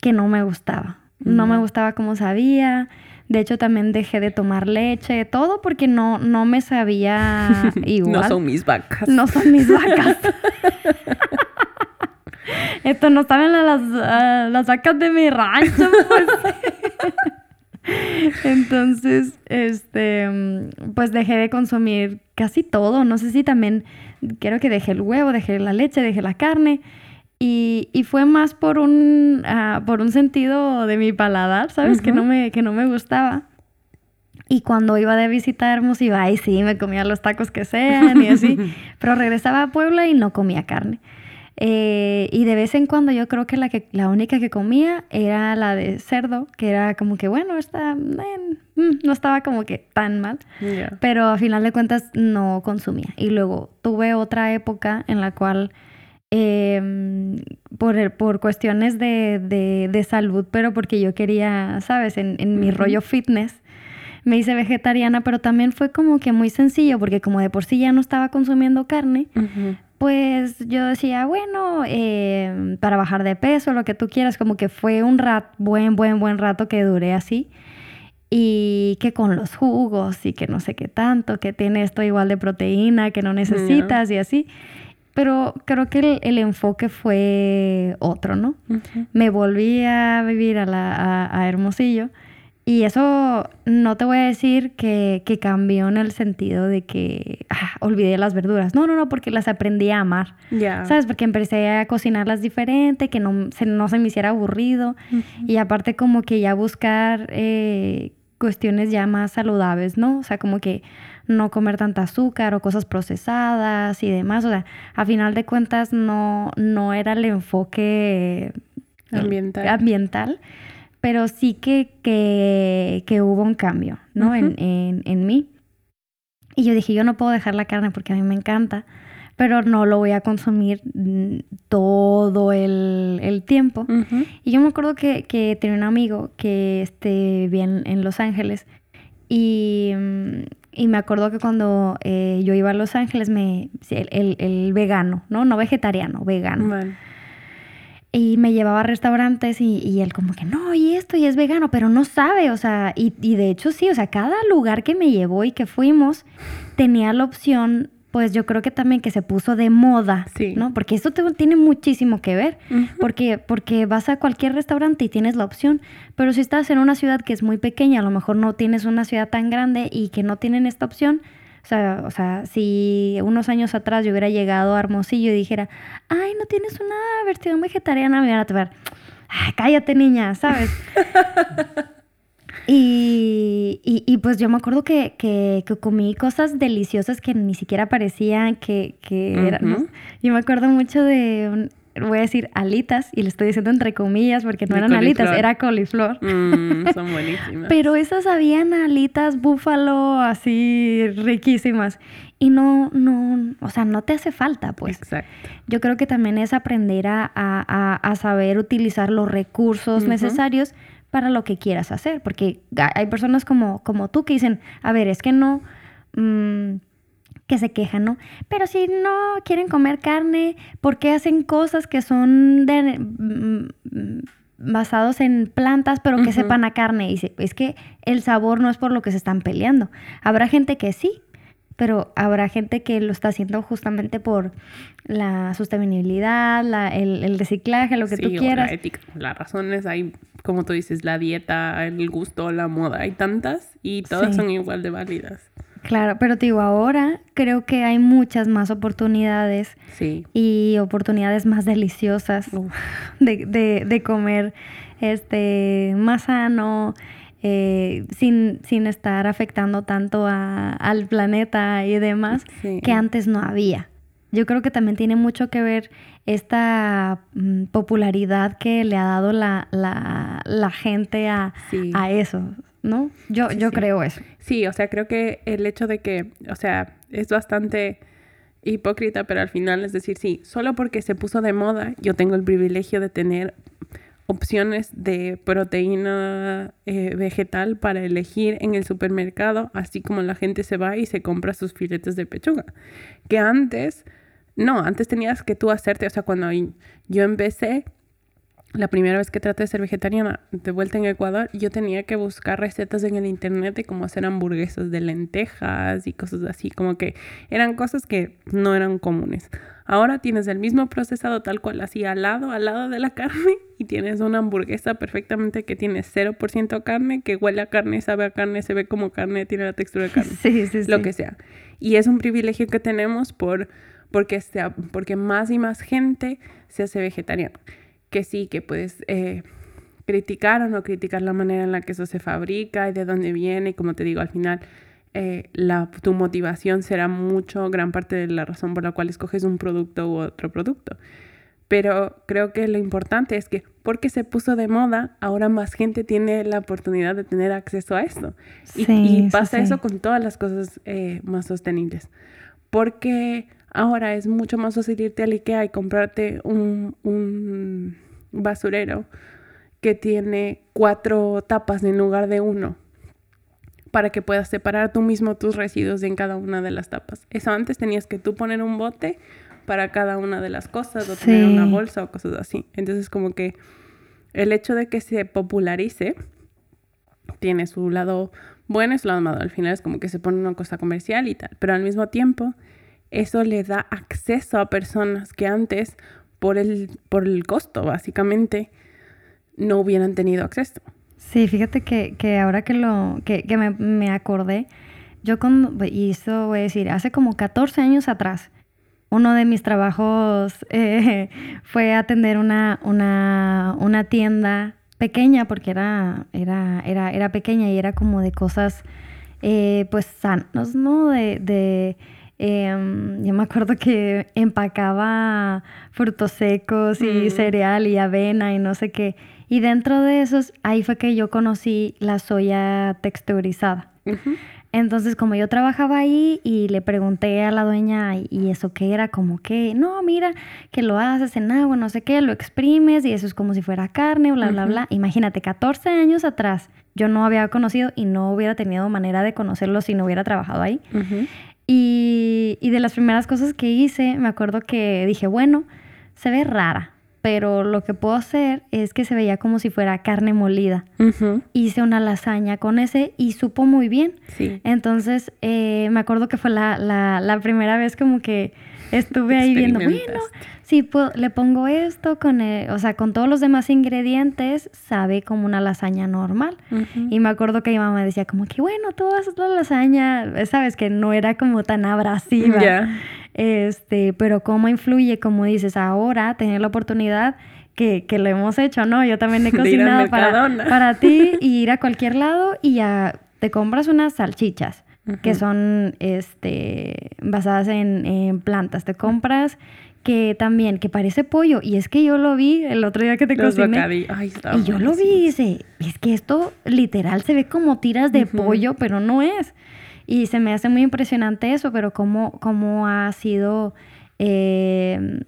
que no me gustaba. No me gustaba cómo sabía, de hecho, también dejé de tomar leche, todo porque no, no me sabía (laughs) igual. no son mis vacas. No son mis vacas. (laughs) Esto no saben las, las vacas de mi rancho, pues. (laughs) (laughs) Entonces, este, pues dejé de consumir casi todo. No sé si también, creo que dejé el huevo, dejé la leche, dejé la carne. Y, y fue más por un, uh, por un sentido de mi paladar, ¿sabes? que, no me, que no me gustaba. Y cuando iba de visita a Hermosillo, ay, sí, me comía los tacos que sean y así. (laughs) pero regresaba a Puebla y no comía carne. Eh, y de vez en cuando yo creo que la, que la única que comía era la de cerdo, que era como que, bueno, está, mm, no estaba como que tan mal, pero a final de cuentas no consumía. Y luego tuve otra época en la cual eh, por, por cuestiones de, de, de, salud, pero porque yo quería, ¿sabes? En, en mi rollo fitness, me hice vegetariana, pero también fue como que muy sencillo, porque como de por sí ya no estaba consumiendo carne, pues yo decía, bueno, eh, para bajar de peso, lo que tú quieras, como que fue un rat, buen, buen, buen rato que duré así. Y que con los jugos y que no sé qué tanto, que tiene esto igual de proteína que no necesitas y así. Pero creo que el, enfoque fue otro, ¿no? Me volví a vivir a, la, a, Hermosillo y eso no te voy a decir que, que cambió en el sentido de que ah, olvidé las verduras. No, no, no, porque las aprendí a amar. ¿Sabes? Porque empecé a cocinarlas diferente, que no se, no se me hiciera aburrido. Y aparte como que ya buscar eh, cuestiones ya más saludables, ¿no? O sea, como que no comer tanta azúcar o cosas procesadas y demás. O sea, a final de cuentas no, no era el enfoque ambiental, ambiental pero sí que, que, hubo un cambio, ¿no? en, en, mí. Y yo dije, yo no puedo dejar la carne porque a mí me encanta, pero no lo voy a consumir mm, todo el, tiempo. Y yo me acuerdo que, que tenía un amigo que este, vivía en Los Ángeles y, mm, y me acuerdo que cuando eh, yo iba a Los Ángeles, me, el, el, vegano, ¿no? No vegetariano, vegano. Y me llevaba a restaurantes y, y, él como que, no, y esto, y es vegano, pero no sabe, o sea, y, y de hecho sí, o sea, cada lugar que me llevó y que fuimos tenía la opción pues yo creo que también que se puso de moda, ¿no? Porque eso tiene muchísimo que ver, porque, porque vas a cualquier restaurante y tienes la opción, pero si estás en una ciudad que es muy pequeña, a lo mejor no tienes una ciudad tan grande y que no tienen esta opción, o sea, o sea, si unos años atrás yo hubiera llegado a Hermosillo y dijera, ay, no tienes una versión vegetariana, me van a ver, ay, cállate niña, ¿sabes? (laughs) Y, y, y, pues yo me acuerdo que, que, que, comí cosas deliciosas que ni siquiera parecían que, que eran. ¿no? Yo me acuerdo mucho de, un, voy a decir alitas, y le estoy diciendo entre comillas porque no De eran alitas, era coliflor. Mm, son (laughs) buenísimas. Pero esas sabían a alitas búfalo así riquísimas. Y no, no, o sea, no te hace falta, pues. Exacto. Yo creo que también es aprender a, a- a- saber utilizar los recursos necesarios para lo que quieras hacer. Porque hay personas como, como tú que dicen, a ver, es que no, mm, que se quejan, ¿no? Pero si no quieren comer carne, ¿por qué hacen cosas que son de, mm, basados en plantas, pero que sepan a carne? Y dice, es que el sabor no es por lo que se están peleando. Habrá gente que sí, pero habrá gente que lo está haciendo justamente por la sostenibilidad, la- el, el reciclaje, lo que Sí, tú o quieras. La ética. Las razones hay, como tú dices, la dieta, el gusto, la moda, hay tantas y todas Sí. son igual de válidas. Claro, pero te digo, ahora creo que hay muchas más oportunidades Sí. y oportunidades más deliciosas (laughs) de, de- de comer este, más sano, eh, sin, sin estar afectando tanto a- al planeta y demás, Sí. que antes no había. Yo creo que también tiene mucho que ver esta mm, popularidad que le ha dado la, la, la gente a, Sí. a eso, ¿no? Yo, Sí, yo sí. creo eso. Sí, o sea, creo que el hecho de que, o sea, es bastante hipócrita, pero al final es decir, sí, solo porque se puso de moda, yo tengo el privilegio de tener opciones de proteína eh, vegetal para elegir en el supermercado, así como la gente se va y se compra sus filetes de pechuga. Que antes, no, antes tenías que tú hacerte, o sea, cuando yo empecé, la primera vez que traté de ser vegetariana de vuelta en Ecuador, yo tenía que buscar recetas en el internet de cómo hacer hamburguesas de lentejas y cosas así, como que eran cosas que no eran comunes. Ahora tienes el mismo procesado tal cual, así al lado, al lado de la carne, y tienes una hamburguesa perfectamente que tiene 0% carne, que huele a carne, sabe a carne, se ve como carne, tiene la textura de carne Sí, (laughs) sí, sí. lo que sea. Y es un privilegio que tenemos por, porque, sea, porque más y más gente se hace vegetariana. Que sí, que puedes eh, criticar o no criticar la manera en la que eso se fabrica y de dónde viene. Y como te digo, al final eh, la, tu motivación será mucho, gran parte de la razón por la cual escoges un producto u otro producto. Pero creo que lo importante es que porque se puso de moda, ahora más gente tiene la oportunidad de tener acceso a esto. Y, Sí, y sí, pasa sí. eso con todas las cosas eh, más sostenibles. Porque ahora es mucho más fácil irte al IKEA y comprarte un, un basurero que tiene cuatro tapas en lugar de uno para que puedas separar tú mismo tus residuos en cada una de las tapas. Eso antes tenías que tú poner un bote para cada una de las cosas o tener una bolsa o cosas así. Entonces como que el hecho de que se popularice tiene su lado bueno y su lado malo. Al final es como que se pone una cosa comercial y tal. Pero al mismo tiempo, eso le da acceso a personas que antes, por el, por el costo, básicamente, no hubieran tenido acceso. Sí, fíjate que, que ahora que lo que, que me, me acordé, yo con, y eso voy a decir, hace como 14 años atrás, uno de mis trabajos eh, (laughs) fue atender una, una, una tienda pequeña, porque era, era, era, era pequeña y era como de cosas eh, pues sanos, ¿no? De em, yo me acuerdo que empacaba frutos secos y Mm. cereal y avena y no sé qué. Y dentro de esos, ahí fue que yo conocí la soya texturizada. Ujú. Entonces, como yo trabajaba ahí y le pregunté a la dueña, ¿y eso qué era? Como que, no, mira, que lo haces en agua, no sé qué, lo exprimes y eso es como si fuera carne, bla, bla, Ujú. bla. Imagínate, 14 años atrás, yo no había conocido y no hubiera tenido manera de conocerlo si no hubiera trabajado ahí. Ujú. Y, y de las primeras cosas que hice, me acuerdo que dije, bueno, se ve rara, pero lo que puedo hacer es que se veía como si fuera carne molida. Hice una lasaña con ese y supo muy bien. Sí. Entonces, eh, me acuerdo que fue la, la, la primera vez como que estuve ahí viendo, bueno, si puedo- le pongo esto con, el- o sea, con todos los demás ingredientes, sabe como una lasaña normal. Y me acuerdo que mi mamá decía como que, bueno, tú haces la lasaña, sabes, que no era como tan abrasiva. Este, pero cómo influye, como dices, ahora tener la oportunidad que, que lo hemos hecho, ¿no? Yo también he (laughs) cocinado para, para ti y ir a cualquier lado y ya te compras unas salchichas que son este, basadas en, plantas. Te compras que también, que parece pollo. Y es que yo lo vi el otro día que te cociné. y yo lo vi y dice, es que esto literal se ve como tiras de pollo, pero no es. Y se me hace muy impresionante eso, pero cómo, cómo ha sido... Eh,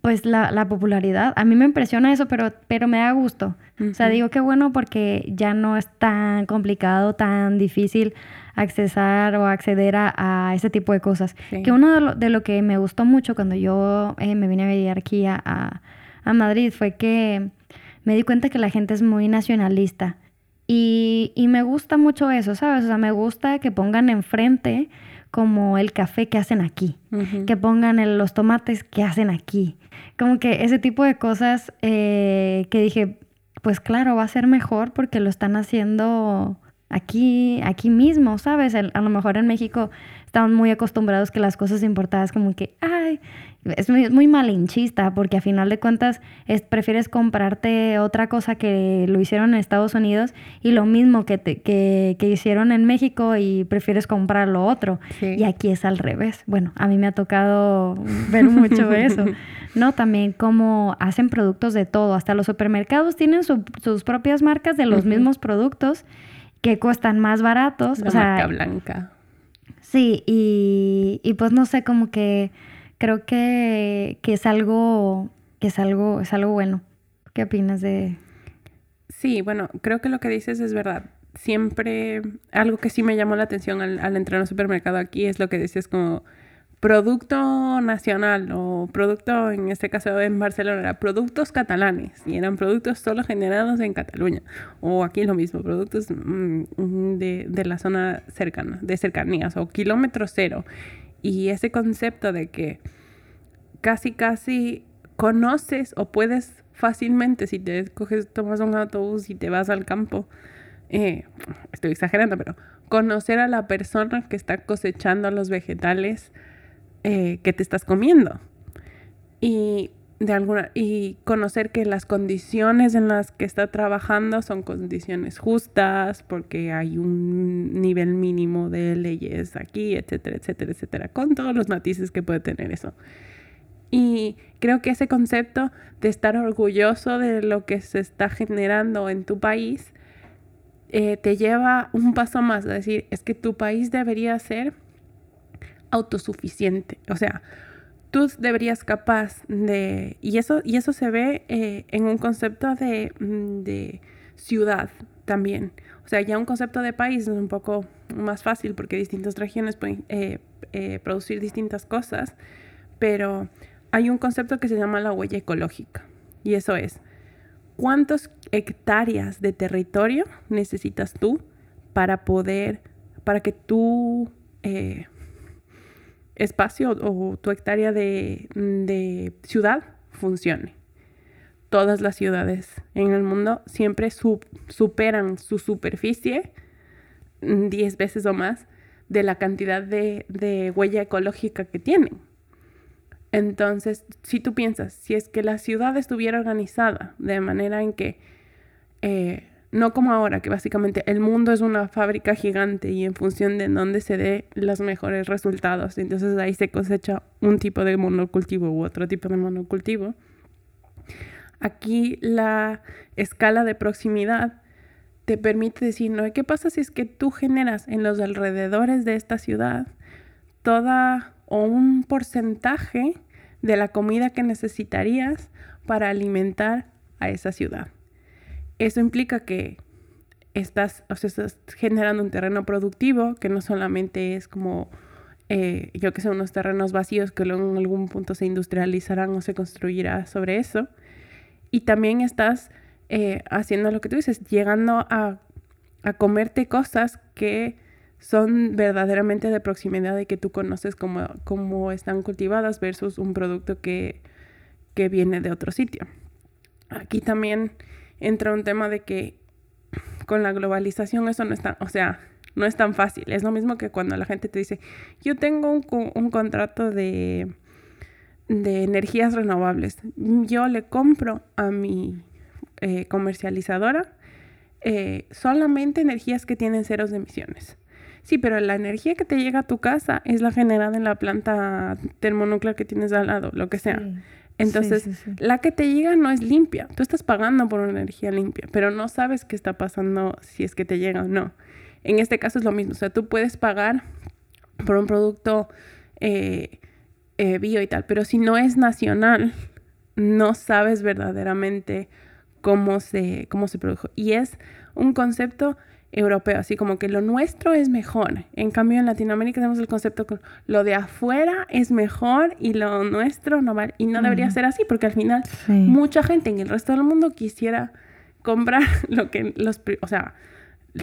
pues la, la, popularidad. A mí me impresiona eso, pero, pero me da gusto. O sea, digo que bueno porque ya no es tan complicado, tan difícil accesar o acceder a, ese tipo de cosas. Que uno de lo, de lo, que me gustó mucho cuando yo eh, me vine a vivir aquí a, a, Madrid fue que me di cuenta que la gente es muy nacionalista. Y, y me gusta mucho eso, ¿sabes? O sea, me gusta que pongan enfrente como el café que hacen aquí, que pongan los tomates que hacen aquí. Como que ese tipo de cosas eh, que dije, pues claro, va a ser mejor porque lo están haciendo aquí, aquí mismo, ¿sabes? a lo mejor en México estamos muy acostumbrados que las cosas importadas como que, ay, es muy, malinchista porque a final de cuentas es, prefieres comprarte otra cosa que lo hicieron en Estados Unidos y lo mismo que, que, que, hicieron en México y prefieres comprar lo otro. Y aquí es al revés. Bueno, a mí me ha tocado ver mucho (laughs) eso, ¿no? También como hacen productos de todo, hasta los supermercados tienen sus propias marcas de los mismos productos que cuestan más baratos. La marca blanca. Sí, y, y pues no sé, como que creo que, es algo, que es algo, es algo bueno. ¿Qué opinas de...? Sí, bueno, creo que lo que dices es verdad. Siempre, algo que sí me llamó la atención al, al entrar al supermercado aquí es lo que dices como producto nacional o producto, en este caso en Barcelona, era productos catalanes y eran productos solo generados en Cataluña. O aquí lo mismo, productos mm, de, de, la zona cercana, de cercanías o kilómetro cero. Y ese concepto de que casi, casi conoces o puedes fácilmente, si te coges, tomas un autobús y te vas al campo, eh, estoy exagerando, pero conocer a la persona que está cosechando los vegetales eh, que te estás comiendo. Y de alguna y conocer que las condiciones en las que está trabajando son condiciones justas porque hay un nivel mínimo de leyes aquí, etcétera, etcétera, etcétera, con todos los matices que puede tener eso. Y creo que ese concepto de estar orgulloso de lo que se está generando en tu país eh, te lleva un paso más, a decir, es que tu país debería ser autosuficiente. O sea, tú deberías capaz de, y eso, y eso se ve eh, en un concepto de, mm, de, ciudad también. O sea, ya un concepto de país es un poco más fácil porque distintas regiones pueden eh, eh, producir distintas cosas, pero hay un concepto que se llama la huella ecológica y eso es, ¿cuántas hectáreas de territorio necesitas tú para poder, para que tú espacio o tu hectárea de, ciudad funcione. Todas las ciudades en el mundo siempre superan su superficie 10 veces o más de la cantidad de, huella ecológica que tienen. Entonces, si tú piensas, si es que la ciudad estuviera organizada de manera en que eh, no como ahora, que básicamente el mundo es una fábrica gigante y en función de dónde se dé los mejores resultados, entonces ahí se cosecha un tipo de monocultivo u otro tipo de monocultivo. Aquí la escala de proximidad te permite decir, ¿no? ¿Qué pasa si es que tú generas en los alrededores de esta ciudad toda o un porcentaje de la comida que necesitarías para alimentar a esa ciudad? Eso implica que estás, o sea, estás generando un terreno productivo que no solamente es como, eh, yo que sé, unos terrenos vacíos que luego en algún punto se industrializarán o se construirá sobre eso. Y también estás eh, haciendo lo que tú dices, llegando a, a, comerte cosas que son verdaderamente de proximidad y que tú conoces cómo, cómo están cultivadas versus un producto que, que viene de otro sitio. Aquí también entra un tema de que con la globalización eso no es tan, o sea, no es tan fácil. Es lo mismo que cuando la gente te dice, yo tengo un, contrato de, de energías renovables. Yo le compro a mi eh, comercializadora eh, solamente energías que tienen ceros de emisiones. Sí, pero la energía que te llega a tu casa es la generada en la planta termonuclear que tienes al lado, lo que sea. Entonces, la que te llega no es limpia. Tú estás pagando por una energía limpia, pero no sabes qué está pasando si es que te llega o no. En este caso es lo mismo. O sea, tú puedes pagar por un producto eh, eh, bio y tal, pero si no es nacional, no sabes verdaderamente cómo se, cómo se produjo. Y es un concepto europeo, así como que lo nuestro es mejor. En cambio, en Latinoamérica tenemos el concepto que lo de afuera es mejor y lo nuestro no vale. Y no debería ser así, porque al final mucha gente en el resto del mundo quisiera comprar (laughs) lo que los, o sea,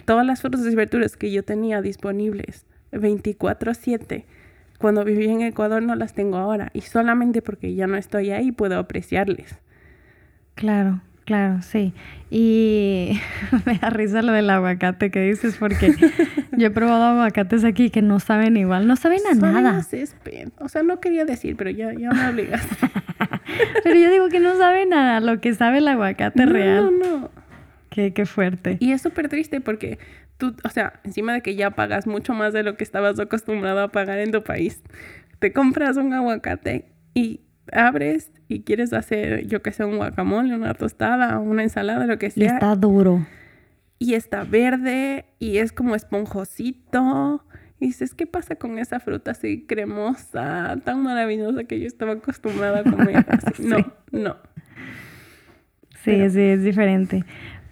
todas las frutas y verduras que yo tenía disponibles 24/7 cuando vivía en Ecuador no las tengo ahora y solamente porque ya no estoy ahí puedo apreciarles. Claro. Claro, sí. Y (laughs) me da risa lo del aguacate que dices, porque yo he probado aguacates aquí que no saben igual, no saben a nada. O sea, no quería decir, pero ya, ya me obligas. (laughs) pero yo digo que no saben a lo que sabe el aguacate real. No, no. Qué, qué fuerte. Y es súper triste porque tú, o sea, encima de que ya pagas mucho más de lo que estabas acostumbrado a pagar en tu país, te compras un aguacate y abres y quieres hacer, yo que sé, un guacamole, una tostada, una ensalada, lo que sea. Y está duro. Y está verde y es como esponjosito. Y dices, ¿qué pasa con esa fruta así cremosa, tan maravillosa que yo estaba acostumbrada a comer? (laughs) No, no. Sí, sí, es diferente.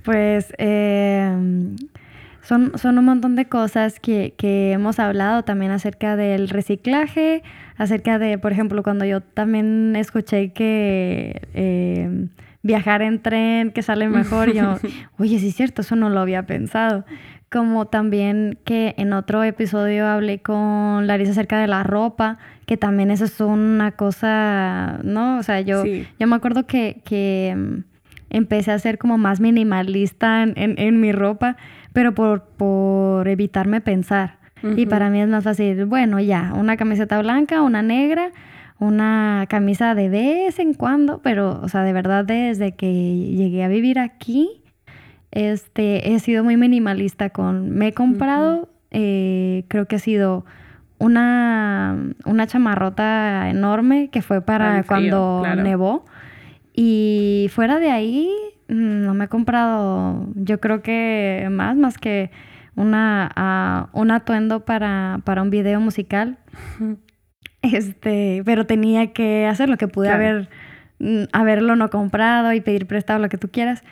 Pues eh, son, son un montón de cosas que, que hemos hablado también acerca del reciclaje, acerca de, por ejemplo, cuando yo también escuché que eh, viajar en tren, que sale mejor, yo, (laughs) oye, sí es cierto, eso no lo había pensado. Como también que en otro episodio hablé con Larisa acerca de la ropa, que también eso es una cosa, ¿no? O sea, yo, yo me acuerdo que, que mm, empecé a ser como más minimalista en, en, mi ropa, pero por, por evitarme pensar. Y para mí es más fácil, bueno, ya, una camiseta blanca, una negra, una camisa de vez en cuando, pero, o sea, de verdad desde que llegué a vivir aquí, este, he sido muy minimalista con, me he comprado, eh, creo que ha sido una, una chamarrota enorme que fue para cuando nevó. Y fuera de ahí, mm, no me he comprado, yo creo que más, más que una, un atuendo para, para, un video musical. (laughs) Este, pero tenía que hacer lo que pude haber, mm, haberlo no comprado y pedir prestado lo que tú quieras.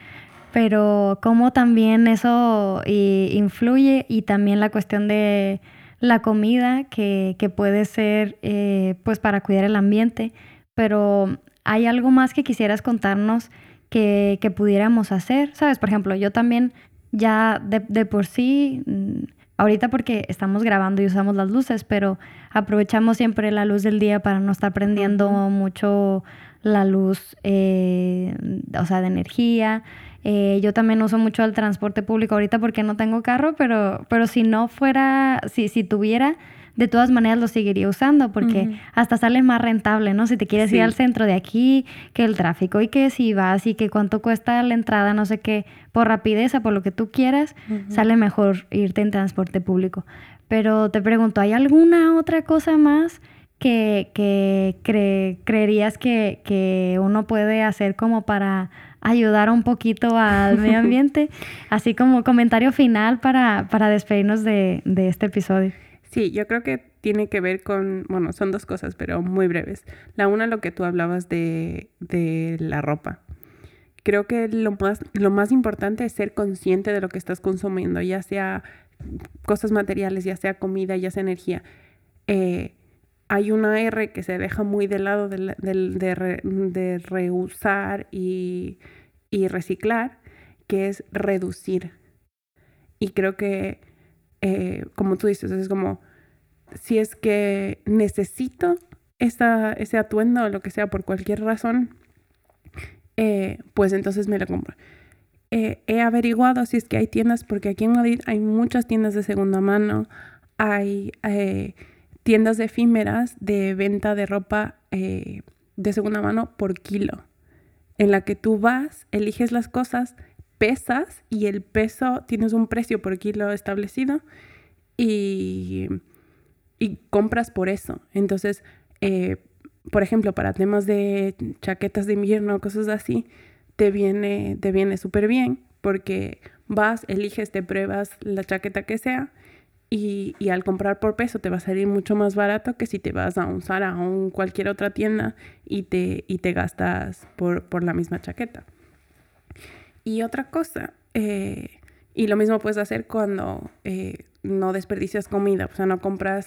Pero cómo también eso influye y también la cuestión de la comida que, que puede ser eh, pues para cuidar el ambiente. Pero hay algo más que quisieras contarnos que, que pudiéramos hacer, ¿sabes? Por ejemplo, yo también ya de, por sí, mm, ahorita porque estamos grabando y usamos las luces, pero aprovechamos siempre la luz del día para no estar prendiendo mucho la luz, eh, o sea, de energía. Eh, yo también uso mucho el transporte público ahorita porque no tengo carro, pero, pero si no fuera, si, si tuviera, de todas maneras lo seguiría usando porque hasta sale más rentable, ¿no? Si te quieres ir al centro de aquí, que el tráfico y que si vas y que cuánto cuesta la entrada, no sé qué, por rapidez por lo que tú quieras, sale mejor irte en transporte público. Pero te pregunto, ¿hay alguna otra cosa más que, que creerías que, que uno puede hacer como para ayudar un poquito al (laughs) medio ambiente? Así como comentario final para, para despedirnos de, de este episodio. Sí, yo creo que tiene que ver con, bueno, son dos cosas, pero muy breves. La una, lo que tú hablabas de, de la ropa. Creo que lo más, lo más importante es ser consciente de lo que estás consumiendo, ya sea cosas materiales, ya sea comida, ya sea energía. Eh, hay una R que se deja muy de lado de, de, reusar y, y, reciclar, que es reducir. Y creo que eh, como tú dices, es como, si es que necesito esa, ese atuendo o lo que sea por cualquier razón, eh, pues entonces me lo compro. Eh, he averiguado si es que hay tiendas, porque aquí en Madrid hay muchas tiendas de segunda mano, hay tiendas efímeras de venta de ropa de segunda mano por kilo, en la que tú vas, eliges las cosas, pesas y el peso, tienes un precio por kilo establecido y, y compras por eso. Entonces, eh, por ejemplo, para temas de chaquetas de invierno, cosas así, te viene, te viene súper bien porque vas, eliges, te pruebas la chaqueta que sea y, y, al comprar por peso te va a salir mucho más barato que si te vas a un Zara o un cualquier otra tienda y te, y te gastas por, por la misma chaqueta. Y otra cosa, eh, y lo mismo puedes hacer cuando eh, no desperdicias comida, o sea, no compras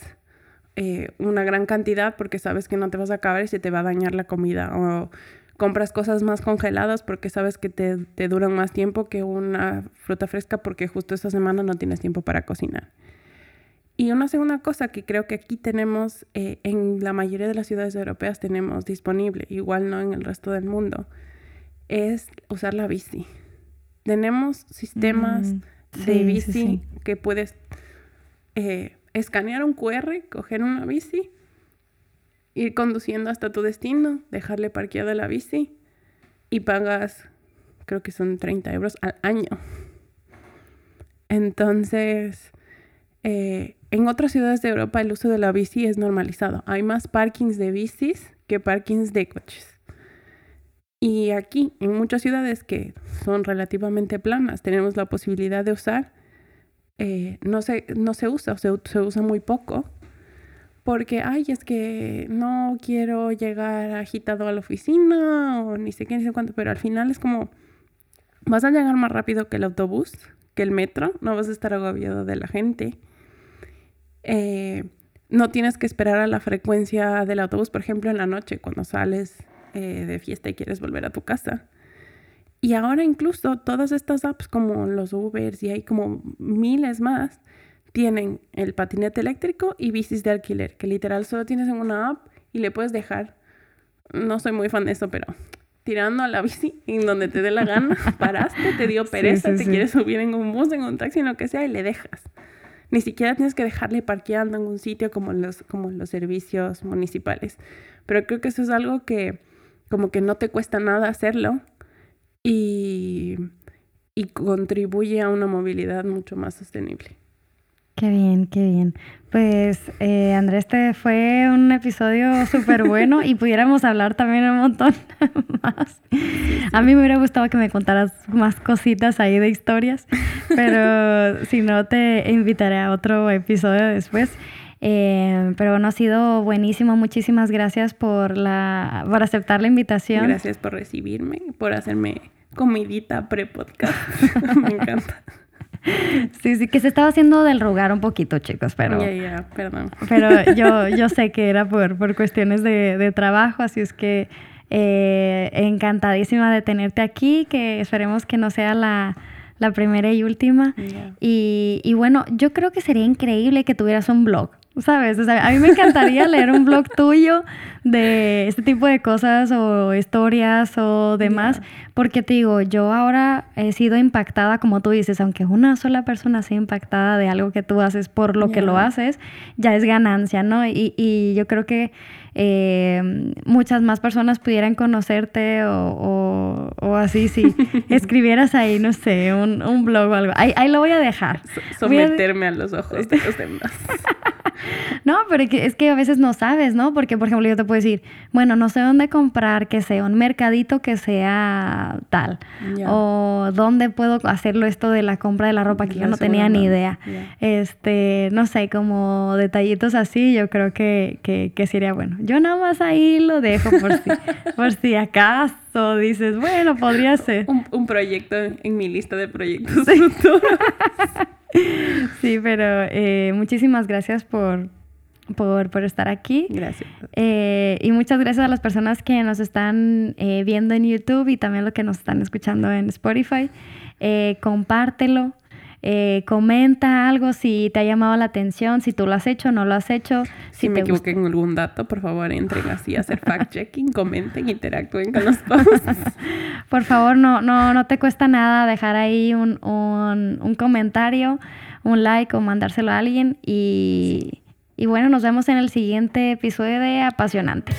eh, una gran cantidad porque sabes que no te vas a acabar y se te va a dañar la comida. O compras cosas más congeladas porque sabes que te, te duran más tiempo que una fruta fresca porque justo esta semana no tienes tiempo para cocinar. Y una segunda cosa que creo que aquí tenemos, en la mayoría de las ciudades europeas tenemos disponible, igual no en el resto del mundo, es usar la bici. Tenemos sistemas mm, de bici que puedes eh, escanear un QR, coger una bici, ir conduciendo hasta tu destino, dejarle parqueada la bici y pagas, creo que son 30 euros al año. Entonces, eh, en otras ciudades de Europa el uso de la bici es normalizado. Hay más parkings de bicis que parkings de coches. Y aquí, en muchas ciudades que son relativamente planas, tenemos la posibilidad de usar, eh, no, se, no se usa, se, se usa muy poco, porque, ay, es que no quiero llegar agitado a la oficina o ni sé qué, ni sé cuánto, pero al final es como, vas a llegar más rápido que el autobús, que el metro, no vas a estar agobiado de la gente. Eh, no tienes que esperar a la frecuencia del autobús, por ejemplo, en la noche, cuando sales eh, de fiesta y quieres volver a tu casa. Y ahora incluso todas estas apps como los Ubers y hay como miles más, tienen el patinete eléctrico y bicis de alquiler, que literal solo tienes en una app y le puedes dejar, no soy muy fan de eso, pero tirando a la bici en donde te dé la gana, (laughs) paraste, te dio pereza, te quieres subir en un bus, en un taxi, en lo que sea, y le dejas. Ni siquiera tienes que dejarle parqueando en un sitio como los, como los servicios municipales. Pero creo que eso es algo que como que no te cuesta nada hacerlo y, y contribuye a una movilidad mucho más sostenible. Qué bien, qué bien. Pues eh, Andrés, este fue un episodio súper bueno y pudiéramos hablar también un montón (laughs) más. A mí me hubiera gustado que me contaras más cositas ahí de historias, pero si no, te invitaré a otro episodio después. Eh, pero bueno, ha sido buenísimo. Muchísimas gracias por, la, por aceptar la invitación. Gracias por recibirme, por hacerme comidita pre-podcast. (laughs) (laughs) Me encanta. Sí, sí, que se estaba haciendo del rogar un poquito, chicos, pero... Ya, ya, perdón. Pero (laughs) yo, yo sé que era por, por cuestiones de, de trabajo, así es que eh, encantadísima de tenerte aquí, que esperemos que no sea la, la primera y última. Y, y bueno, yo creo que sería increíble que tuvieras un blog. ¿Sabes? O sea, a mí me encantaría leer un blog tuyo de este tipo de cosas o historias o demás, porque te digo, yo ahora he sido impactada, como tú dices, aunque una sola persona sea impactada de algo que tú haces por lo que lo haces, ya es ganancia, ¿no? Y, y yo creo que eh, muchas más personas pudieran conocerte o, o, así, si (laughs) escribieras ahí, no sé, un, un blog o algo. Ahí, ahí, lo voy a dejar. Someterme a... los ojos de los demás. (laughs) (laughs) no, pero es que a veces no sabes, ¿no? Porque, por ejemplo, yo te puedo decir, bueno, no sé dónde comprar que sea un mercadito que sea tal. O dónde puedo hacerlo esto de la compra de la ropa que yo no tenía ni idea. Este, no sé, como detallitos así, yo creo que, que, que sería bueno. Yo nada más ahí lo dejo por si, (laughs) por si acaso dices, bueno, podría ser. Un, proyecto en mi lista de proyectos sí. (laughs) (laughs) pero eh, muchísimas gracias por, por, estar aquí. Gracias. Eh, y muchas gracias a las personas que nos están eh, viendo en YouTube y también los que nos están escuchando en Spotify. compártelo. Eh, comenta algo si te ha llamado la atención, si tú lo has hecho o no lo has hecho. Si, me equivoqué en algún dato, por favor entren (laughs) así a hacer fact-checking, comenten, interactúen con los posts. (laughs) por favor, no, no, no te cuesta nada dejar ahí un, un, comentario, un like o mandárselo a alguien. Y, y bueno, nos vemos en el siguiente episodio de Apasionante.